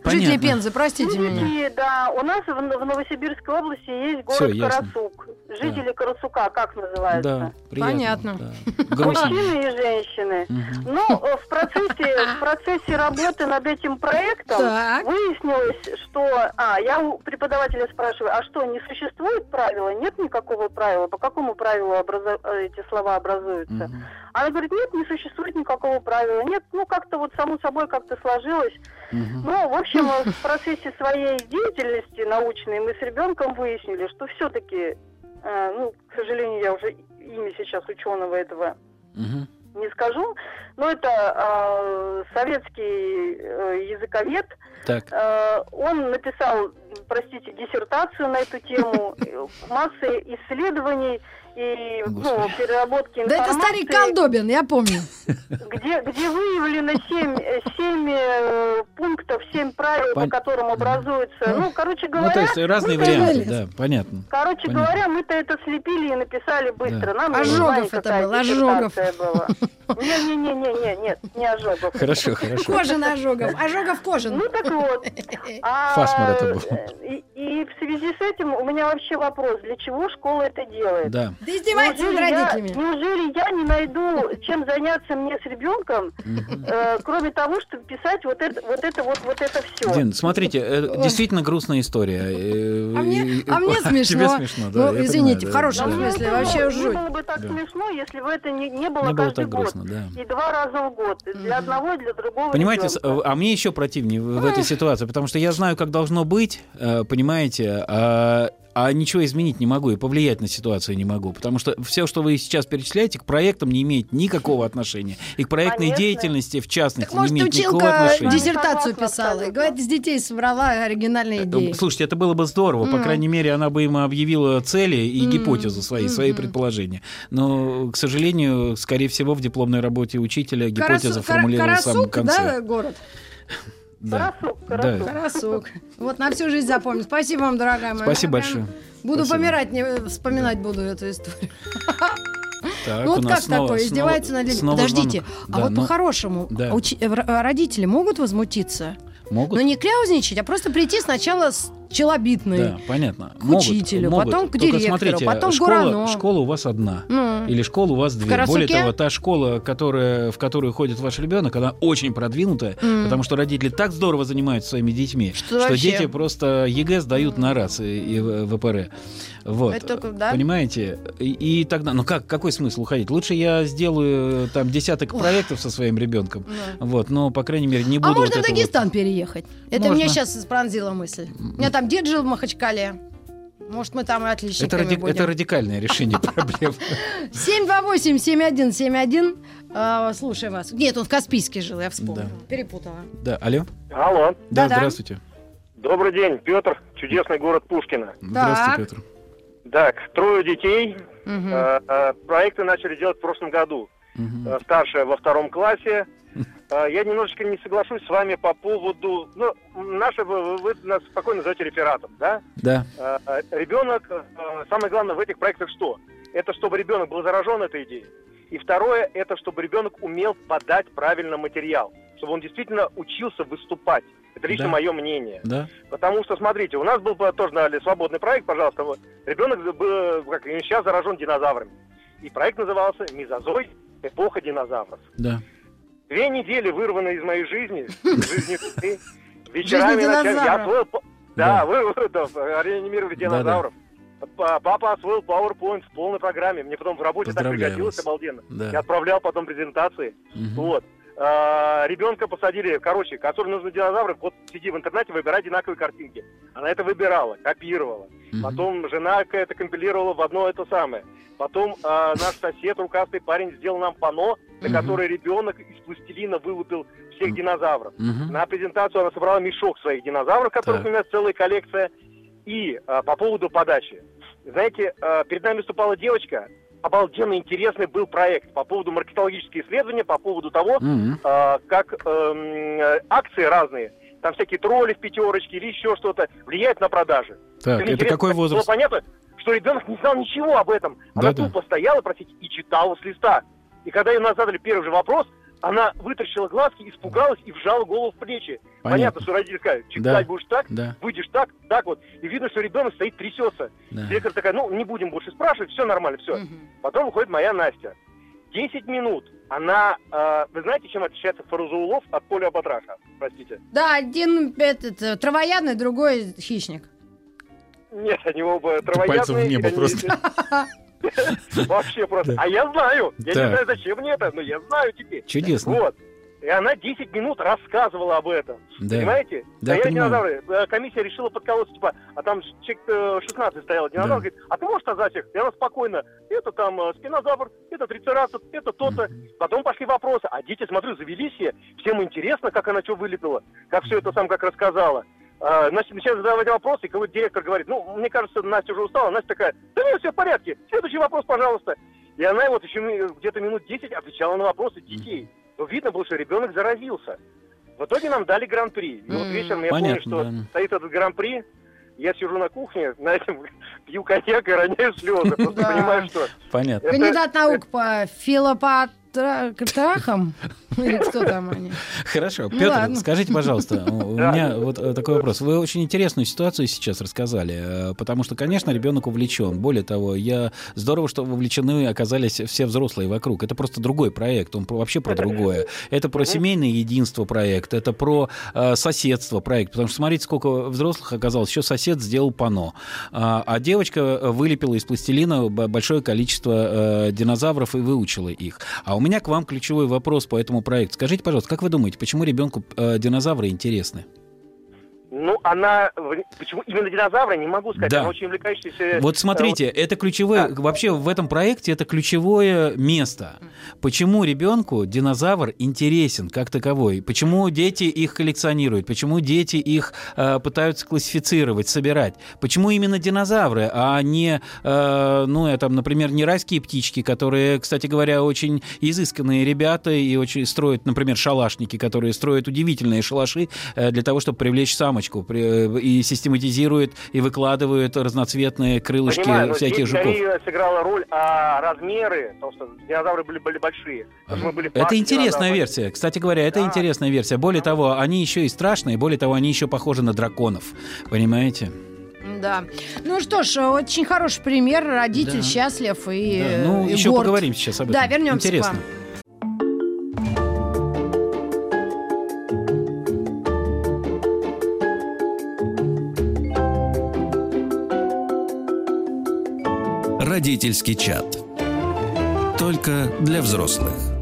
Понятно. Жители Пензы, простите Жители, меня. Да, у нас в, в Новосибирской области есть город Всё, Карасук. Жители да. Карасука, как называется? Да, приятно, Понятно. Да. Мужчины и женщины. Угу. Ну, в процессе, в процессе работы над этим проектом так. выяснилось, что... А, я у преподавателя спрашиваю, а что, не существует правила? Нет никакого правила? По какому правилу образо... эти слова образуются? Угу. Она говорит, нет, не существует никакого правила. Нет, ну как-то вот само собой как-то сложилось. Угу. Ну, в общем, в процессе своей деятельности научной мы с ребенком выяснили, что все-таки, э, ну, к сожалению, я уже имя сейчас ученого этого угу. не скажу, но это э, советский э, языковед. Так. Э, он написал, простите, диссертацию на эту тему, массы исследований и ну, переработки информации. Да это старик Колдобин, я помню. Где, где выявлено 7, 7 э, пунктов, 7 правил, Пон... по которым образуется. Ну, короче говоря... Ну, то есть разные варианты, да, понятно. Короче понятно. говоря, мы-то это слепили и написали быстро. Да. Нам ожогов это был, ожогов. Не-не-не, нет, не ожогов. Хорошо, хорошо. Кожан ожогов, ожогов кожан. Ну, так вот. А, Фасмор это был. И, в связи с этим у меня вообще вопрос, для чего школа это делает? Да. Ты издеваешься над родителями. Я, неужели я не найду, чем заняться мне с ребенком, э, кроме того, чтобы писать вот это, вот это, вот, вот это все? Дин, смотрите, э, действительно грустная история. Э, а мне, а мне смешно. Тебе смешно, да. Ну, извините, в хорошем смысле, вообще жуть. было бы так смешно, если бы это не, не было каждый год. И два раза в год. Для одного и для другого Понимаете, а мне еще противнее в этой ситуации, потому что я знаю, как должно быть, э, понимаете, а а ничего изменить не могу и повлиять на ситуацию не могу, потому что все, что вы сейчас перечисляете, к проектам не имеет никакого отношения. И к проектной Конечно. деятельности, в частности, так, может, не имеет никакого отношения. диссертацию писала, и, говорит, с детей собрала оригинальные э, идеи. Слушайте, это было бы здорово, mm. по крайней мере, она бы им объявила цели и mm. гипотезу свои, mm-hmm. свои предположения. Но, к сожалению, скорее всего, в дипломной работе учителя гипотеза Карасу, формулировалась в самом конце. да, город? Да. Карасук, Карасук. Да. Карасук. Вот на всю жизнь запомню. Спасибо вам, дорогая моя. Спасибо большое. Буду Спасибо. помирать, не вспоминать буду эту историю. Так, ну вот как снова, такое? Издевается над людьми. Подождите, а да, вот но... по-хорошему да. учи... родители могут возмутиться? Могут. Но не кляузничать, а просто прийти сначала с челобитной. Да, потом к могут, учителю, могут. потом к директору, смотрите, потом школа, гороно. Школа у вас одна. Ну. Или школа у вас две. Более того, та школа, которая, в которую ходит ваш ребенок, она очень продвинутая, мм. потому что родители так здорово занимаются своими детьми, что, что дети просто ЕГЭ сдают мм. на раз и, и ВПР. Вот. Это только, да? Понимаете? И, и тогда, ну как, какой смысл уходить? Лучше я сделаю там десяток Ох. проектов со своим ребенком. Да. Вот, но, по крайней мере, не а буду. А можно вот в Дагестан вот... переехать? Это можно. меня сейчас пронзила мысль. У меня там дед жил в Махачкале. Может, мы там и отличниками это, ради... будем. это радикальное решение проблем. 728-7171. А, слушай вас. Нет, он в Каспийске жил, я вспомнила. Перепутала. Да, алло. Алло. Да, здравствуйте. Добрый день, Петр, чудесный город Пушкина. Здравствуйте, Петр. Так, трое детей. Проекты начали делать в прошлом году. Старшая во втором классе, я немножечко не соглашусь с вами по поводу... Ну, наше, вы, вы нас спокойно называете рефератом, да? Да. А, ребенок, а, самое главное в этих проектах что? Это чтобы ребенок был заражен этой идеей. И второе, это чтобы ребенок умел подать правильно материал. Чтобы он действительно учился выступать. Это лично да. мое мнение. Да. Потому что, смотрите, у нас был тоже дали свободный проект, пожалуйста. Вот. Ребенок был, как сейчас заражен динозаврами. И проект назывался «Мезозой. Эпоха динозавров». Да. Две недели вырваны из моей жизни, из жизни Вечерами я освоил... Да, вы, реанимировали динозавров. Папа освоил PowerPoint в полной программе. Мне потом в работе так пригодилось обалденно. Я отправлял потом презентации. Вот. А, ребенка посадили, короче, который нужны динозавры, вот сиди в интернете, выбирай одинаковые картинки. Она это выбирала, копировала. Mm-hmm. Потом жена это компилировала в одно это самое. Потом э, наш сосед, рукастый парень, сделал нам пано, на mm-hmm. которое ребенок из пластилина вылупил всех mm-hmm. динозавров. Mm-hmm. На презентацию она собрала мешок своих динозавров, которых так. у меня целая коллекция. И э, по поводу подачи. Знаете, э, перед нами выступала девочка, обалденно интересный был проект по поводу маркетологических исследований, по поводу того, mm-hmm. э, как э, акции разные, там всякие тролли в пятерочке или еще что-то, влияют на продажи. Так, это, это какой возраст? Было понятно, что ребенок не знал ничего об этом. Она да, тупо да. стояла, простите, и читала с листа. И когда ей задали первый же вопрос, она вытащила глазки, испугалась и вжала голову в плечи. Понятно, Понятно что родители сказали, читать да. будешь так, да. выйдешь так, так вот. И видно, что ребенок стоит, трясется. Да. Директор такая, ну, не будем больше спрашивать, все нормально, все. Угу. Потом выходит моя Настя. Десять минут. Она, э, вы знаете, чем отличается фарузаулов от полиопатраха? Простите. Да, один этот, э, травоядный, другой хищник. Нет, они оба травоядные. Пальцем в небо просто. Вообще просто. А я знаю. Я не знаю, зачем мне это, но я знаю теперь. Чудесно. Вот. И она 10 минут рассказывала об этом. Да. Понимаете? Да, Стояли динозавры. Э, комиссия решила подколоться, типа, а там человек 16 э, стоял динозавр, да. говорит, а ты можешь назвать их? И она спокойно, это там э, спинозавр, это трицератоп, это то-то. Mm-hmm. Потом пошли вопросы. А дети, смотрю, завелись все. Всем интересно, как она что вылепила, как все это сам как рассказала. А, Настя начинает задавать вопросы, и какой-то директор говорит, ну, мне кажется, Настя уже устала. Настя такая, да нет, все в порядке, следующий вопрос, пожалуйста. И она вот еще где-то минут 10 отвечала на вопросы детей. Но видно было, что ребенок заразился. В итоге нам дали гран-при. И вот вечером я помню, что стоит этот гран-при, я сижу на кухне, на этом пью коньяк и роняю слезы. Просто понимаю, что... Понятно. Кандидат наук по филопат трахом? Или кто там они? Хорошо. Ну, Петр, скажите, пожалуйста, у меня вот э, такой вопрос. Вы очень интересную ситуацию сейчас рассказали, э, потому что, конечно, ребенок увлечен. Более того, я здорово, что вовлечены оказались все взрослые вокруг. Это просто другой проект, он вообще про другое. Это про семейное единство проект, это про э, соседство проект. Потому что смотрите, сколько взрослых оказалось. Еще сосед сделал пано, а, а девочка вылепила из пластилина большое количество динозавров и выучила их. А у меня к вам ключевой вопрос по этому проекту. Скажите, пожалуйста, как вы думаете, почему ребенку э, динозавры интересны? Ну, она... Почему именно динозавры, не могу сказать. Да. Она очень увлекающаяся... Вот смотрите, вот... это ключевое... Да. Вообще в этом проекте это ключевое место. Почему ребенку динозавр интересен как таковой? Почему дети их коллекционируют? Почему дети их э, пытаются классифицировать, собирать? Почему именно динозавры, а не, э, ну, там, например, не райские птички, которые, кстати говоря, очень изысканные ребята и очень строят, например, шалашники, которые строят удивительные шалаши э, для того, чтобы привлечь самых рамочку э, и систематизирует и выкладывают разноцветные крылышки Понимаю, всяких жуков. Скорее сыграла роль, а размеры, потому что динозавры были, были большие. Мы были это интересная версия. Кстати говоря, это да. интересная версия. Более того, они еще и страшные, более того, они еще похожи на драконов. Понимаете? Да. Ну что ж, очень хороший пример. Родитель да. счастлив и да. Ну, и еще горд. поговорим сейчас об этом. Да, вернемся Интересно. к вам. Родительский чат. Только для взрослых.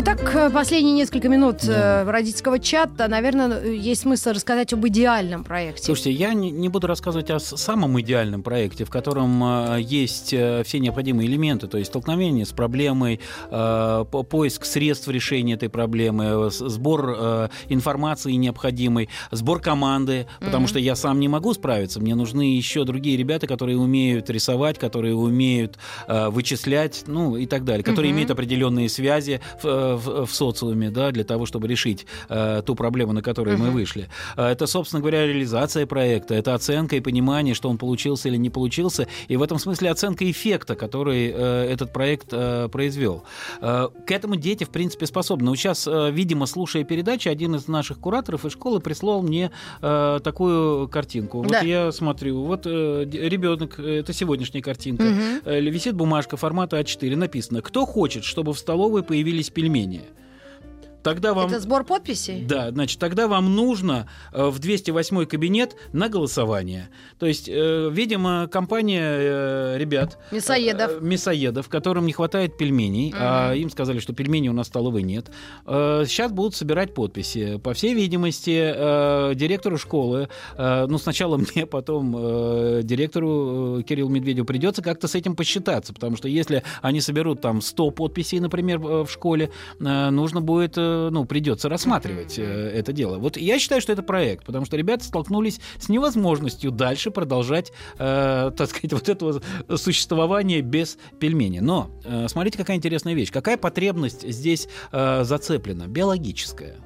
Итак, э, последние несколько минут да. Э, родительского чата, наверное, есть смысл рассказать об идеальном проекте. Слушайте, я не, буду рассказывать о самом идеальном проекте, в котором э, есть все необходимые элементы, то есть столкновение с проблемой, поиск средств решения этой проблемы, сбор информации необходимой, сбор команды, потому mm-hmm. что я сам не могу справиться, мне нужны еще другие ребята, которые умеют рисовать, которые умеют вычислять, ну и так далее, которые mm-hmm. имеют определенные связи в, в социуме, да, для того, чтобы решить э, ту проблему, на которую uh-huh. мы вышли. Э, это, собственно говоря, реализация проекта, это оценка и понимание, что он получился или не получился, и в этом смысле оценка эффекта, который э, этот проект э, произвел. Э, к этому дети, в принципе, способны. Вот сейчас, э, видимо, слушая передачи, один из наших кураторов из школы прислал мне э, такую картинку. Вот да. я смотрю, вот э, ребенок, это сегодняшняя картинка, угу. э, висит бумажка формата А4, написано, кто хочет, чтобы в столовой появились пельмени, менее. Тогда вам... Это сбор подписей? Да, значит, тогда вам нужно э, в 208 кабинет на голосование. То есть, э, видимо, компания э, ребят... Мясоедов. Мясоедов, которым не хватает пельменей, угу. а им сказали, что пельменей у нас столовой нет. Сейчас будут собирать подписи. По всей видимости, директору школы, ну, сначала мне, потом директору Кириллу Медведеву придется как-то с этим посчитаться, потому что если они соберут там 100 подписей, например, в школе, нужно будет ну, придется рассматривать mm-hmm. это дело. Вот я считаю, что это проект, потому что ребята столкнулись с невозможностью дальше продолжать, э, так сказать, вот этого существования без пельмени. Но э, смотрите, какая интересная вещь. Какая потребность здесь э, зацеплена? Биологическая.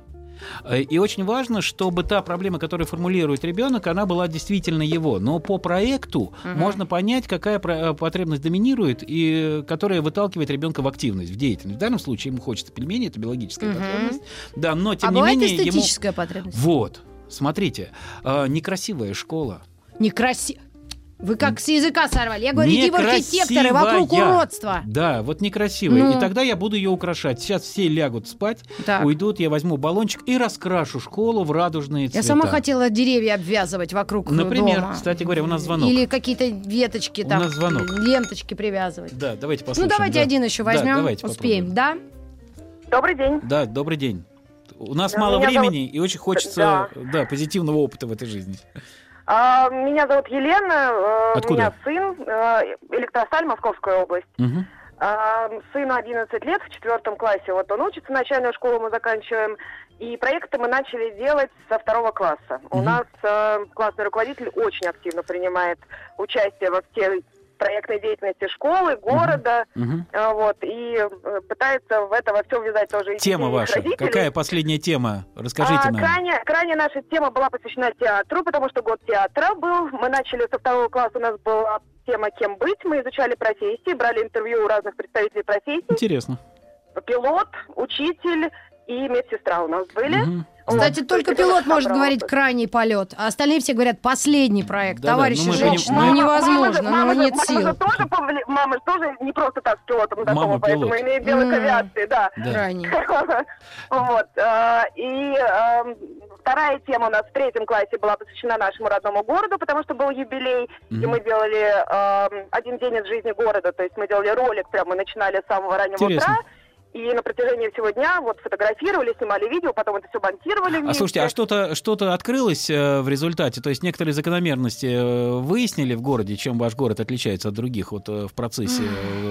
Э, и очень важно, чтобы та проблема, которую формулирует ребенок, она была действительно его. Но по проекту угу. можно понять, какая э, потребность доминирует и которая выталкивает ребенка в активность, в деятельность. В данном случае ему хочется пельмени, это биологическая угу. потребность. Да, но тем а не менее эстетическая ему... потребность. Вот. Смотрите, э, некрасивая школа. Некрасивая. Вы как с языка сорвали. Я говорю, иди в архитекторы, вокруг уродства. Да, вот некрасивая. Ну. И тогда я буду ее украшать. Сейчас все лягут спать, так. уйдут, я возьму баллончик и раскрашу школу в радужные цвета. Я сама хотела деревья обвязывать вокруг Например, дома. кстати говоря, у нас звонок. Или какие-то веточки там, у нас звонок. ленточки привязывать. Да, давайте послушаем. Ну, давайте да. один еще возьмем, да, давайте успеем, попробуем. да? Добрый день. Да, добрый день. У нас да, мало времени зовут... и очень хочется да. Да, позитивного опыта в этой жизни. А, меня зовут Елена, э, Откуда? у меня сын, э, Электросталь, Московская область. Угу. А, сыну 11 лет, в четвертом классе. Вот он учится, начальную школу мы заканчиваем. И проекты мы начали делать со второго класса. Угу. У нас э, классный руководитель очень активно принимает участие во всей проектной деятельности школы, города, угу. вот, и э, пытается в это во все ввязать тоже Тема ваша. Родителей. Какая последняя тема? Расскажите а, нам. Крайне, крайне наша тема была посвящена театру, потому что год театра был. Мы начали со второго класса, у нас была тема «Кем быть?». Мы изучали профессии, брали интервью у разных представителей профессий. Интересно. Пилот, учитель и медсестра у нас были. Угу. Кстати, вот, только пилот может говорить крайний полет, а остальные все говорят последний проект. Да, Товарищи да, ну, женщины, ну невозможно, мама, ну нет мама, сил. Мама тоже, мама тоже не просто так с пилотом знакома, поэтому имеет дело к авиации, да. Крайний. Вот. А, и вторая тема у нас в третьем классе была посвящена нашему родному городу, потому что был юбилей, и мы делали один день из жизни города, то есть мы делали ролик, прямо мы начинали с самого раннего утра. И на протяжении всего дня вот фотографировали, снимали видео, потом это все монтировали. Вместе. А слушайте, а что-то что открылось э, в результате? То есть некоторые закономерности э, выяснили в городе, чем ваш город отличается от других вот э, в процессе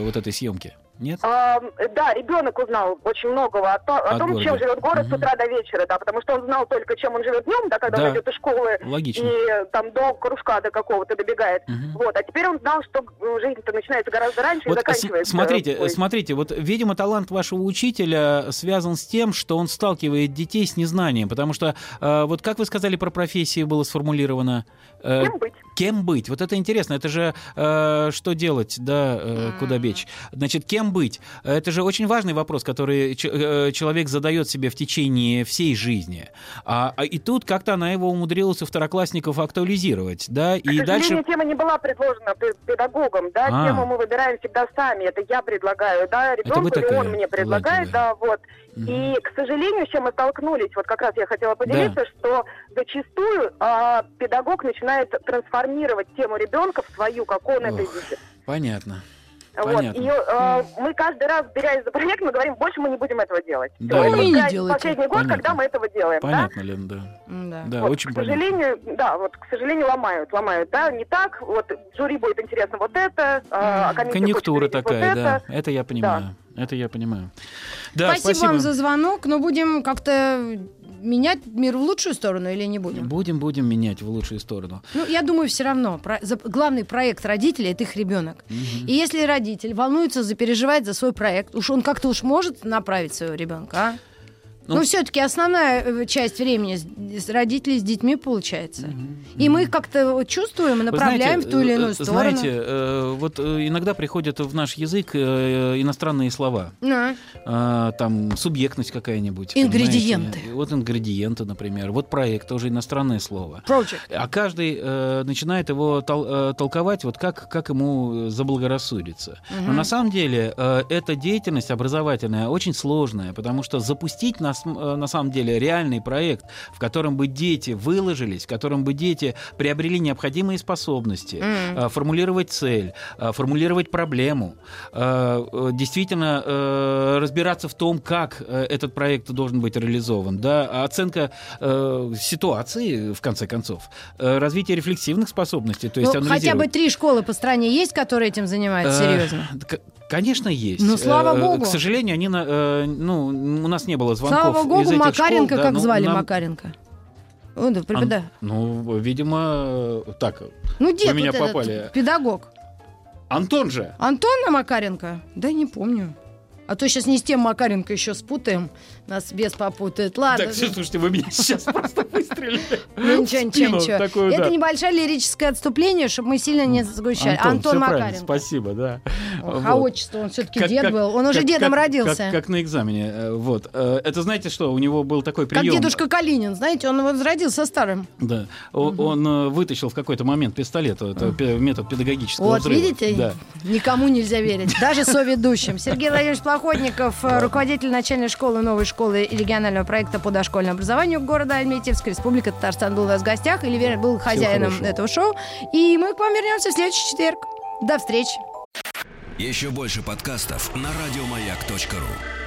вот этой съемки? Нет? А, да, ребенок узнал очень многого о, то, о том, города. чем живет город угу. с утра до вечера, да, потому что он знал только, чем он живет днем, да, когда да. он идет из школы Логично. и там до кружка до какого-то добегает. Угу. Вот, а теперь он знал, что жизнь-то начинается гораздо раньше вот и заканчивается. Смотрите, Ой. смотрите, вот, видимо, талант вашего учителя связан с тем, что он сталкивает детей с незнанием, потому что, э, вот как вы сказали про профессию было сформулировано? Э, кем быть? Кем быть? Вот это интересно. Это же э, что делать, да, э, куда бечь? Значит, кем быть? Это же очень важный вопрос, который э, человек задает себе в течение всей жизни. А, а и тут как-то она его умудрилась у второклассников актуализировать, да, и К дальше... тема не была предложена педагогом, да, а. тему мы выбираем всегда сами, это я предлагаю, да, ребенку или он мне предлагает, да, вот. И, к сожалению, с чем мы столкнулись, вот как раз я хотела поделиться, да. что зачастую э, педагог начинает трансформировать тему ребенка в свою, как он Ох, это видит. Понятно. Вот. И э, мы каждый раз, берясь за проект, мы говорим, больше мы не будем этого делать. Да, Все, не делайте. Последний год, Понятно. когда мы этого делаем. Понятно, да? Лен, да. Да, да вот, очень к сожалению, понятно. да, вот, к сожалению, ломают, ломают, да, не так, вот, жюри будет интересно вот это, а Конъюнктура такая, вот да, это. это я понимаю. Да. Это я понимаю. Да, спасибо, спасибо вам за звонок, но будем как-то менять мир в лучшую сторону или не будем? Будем, будем менять в лучшую сторону. Ну, я думаю, все равно. Про, за, главный проект родителей это их ребенок. Угу. И если родитель волнуется, запереживает за свой проект, уж он как-то уж может направить своего ребенка, а? Ну, Но все-таки основная э, часть времени с родителей с детьми получается. Угу, и мы их как-то чувствуем и направляем знаете, в ту или иную э, сторону. Знаете, э, вот иногда приходят в наш язык иностранные слова. А. Там субъектность какая-нибудь. Ингредиенты. Понимаете? Вот ингредиенты, например. Вот проект, тоже иностранное слово. Project. А каждый начинает его толковать вот как, как ему заблагорассудится. Угу. Но на самом деле эта деятельность образовательная очень сложная, потому что запустить на Э, на самом деле реальный проект, в котором бы дети выложились, в котором бы дети приобрели необходимые способности, mm. формулировать цель, э, формулировать проблему, действительно разбираться в том, как этот проект должен быть реализован, да, оценка ситуации, в конце концов, развитие рефлексивных способностей, то есть ну, Хотя бы три школы по стране есть, которые этим занимаются серьезно? Конечно, есть. Ну, слава богу. К сожалению, они, ну, у нас не было звонков Слава богу, из Макаренко, школ, как да, ну, звали нам... Макаренко? О, да, препода... Ан... Ну, видимо, так. Ну, дед вы меня вот попали. Этот, педагог. Антон же. Антон Макаренко? Да не помню. А то сейчас не с тем Макаренко еще спутаем. Нас без попутает. Ладно. Так, слушайте, вы меня сейчас просто выстрелили. Ну, ничего, ничего, ничего. Это небольшое лирическое отступление, чтобы мы сильно не сгущали. Антон Макаренко. Спасибо, да. А отчество, он все-таки дед был. Он уже дедом родился. Как на экзамене. Э, вот. Э, это знаете что? У него был такой прием. Как дедушка Калинин, знаете, он возродился старым. Да. Он э, вытащил в какой-то момент пистолет. Это метод педагогического Вот, видите? Никому нельзя верить. Даже соведущим. Сергей Владимирович Плохотников, руководитель начальной школы новой школы и регионального проекта по дошкольному образованию города Альметьевск, Республика Татарстан был у нас в гостях, или был хозяином этого шоу. И мы к вам вернемся в следующий четверг. До встречи. Еще больше подкастов на радиомаяк.ру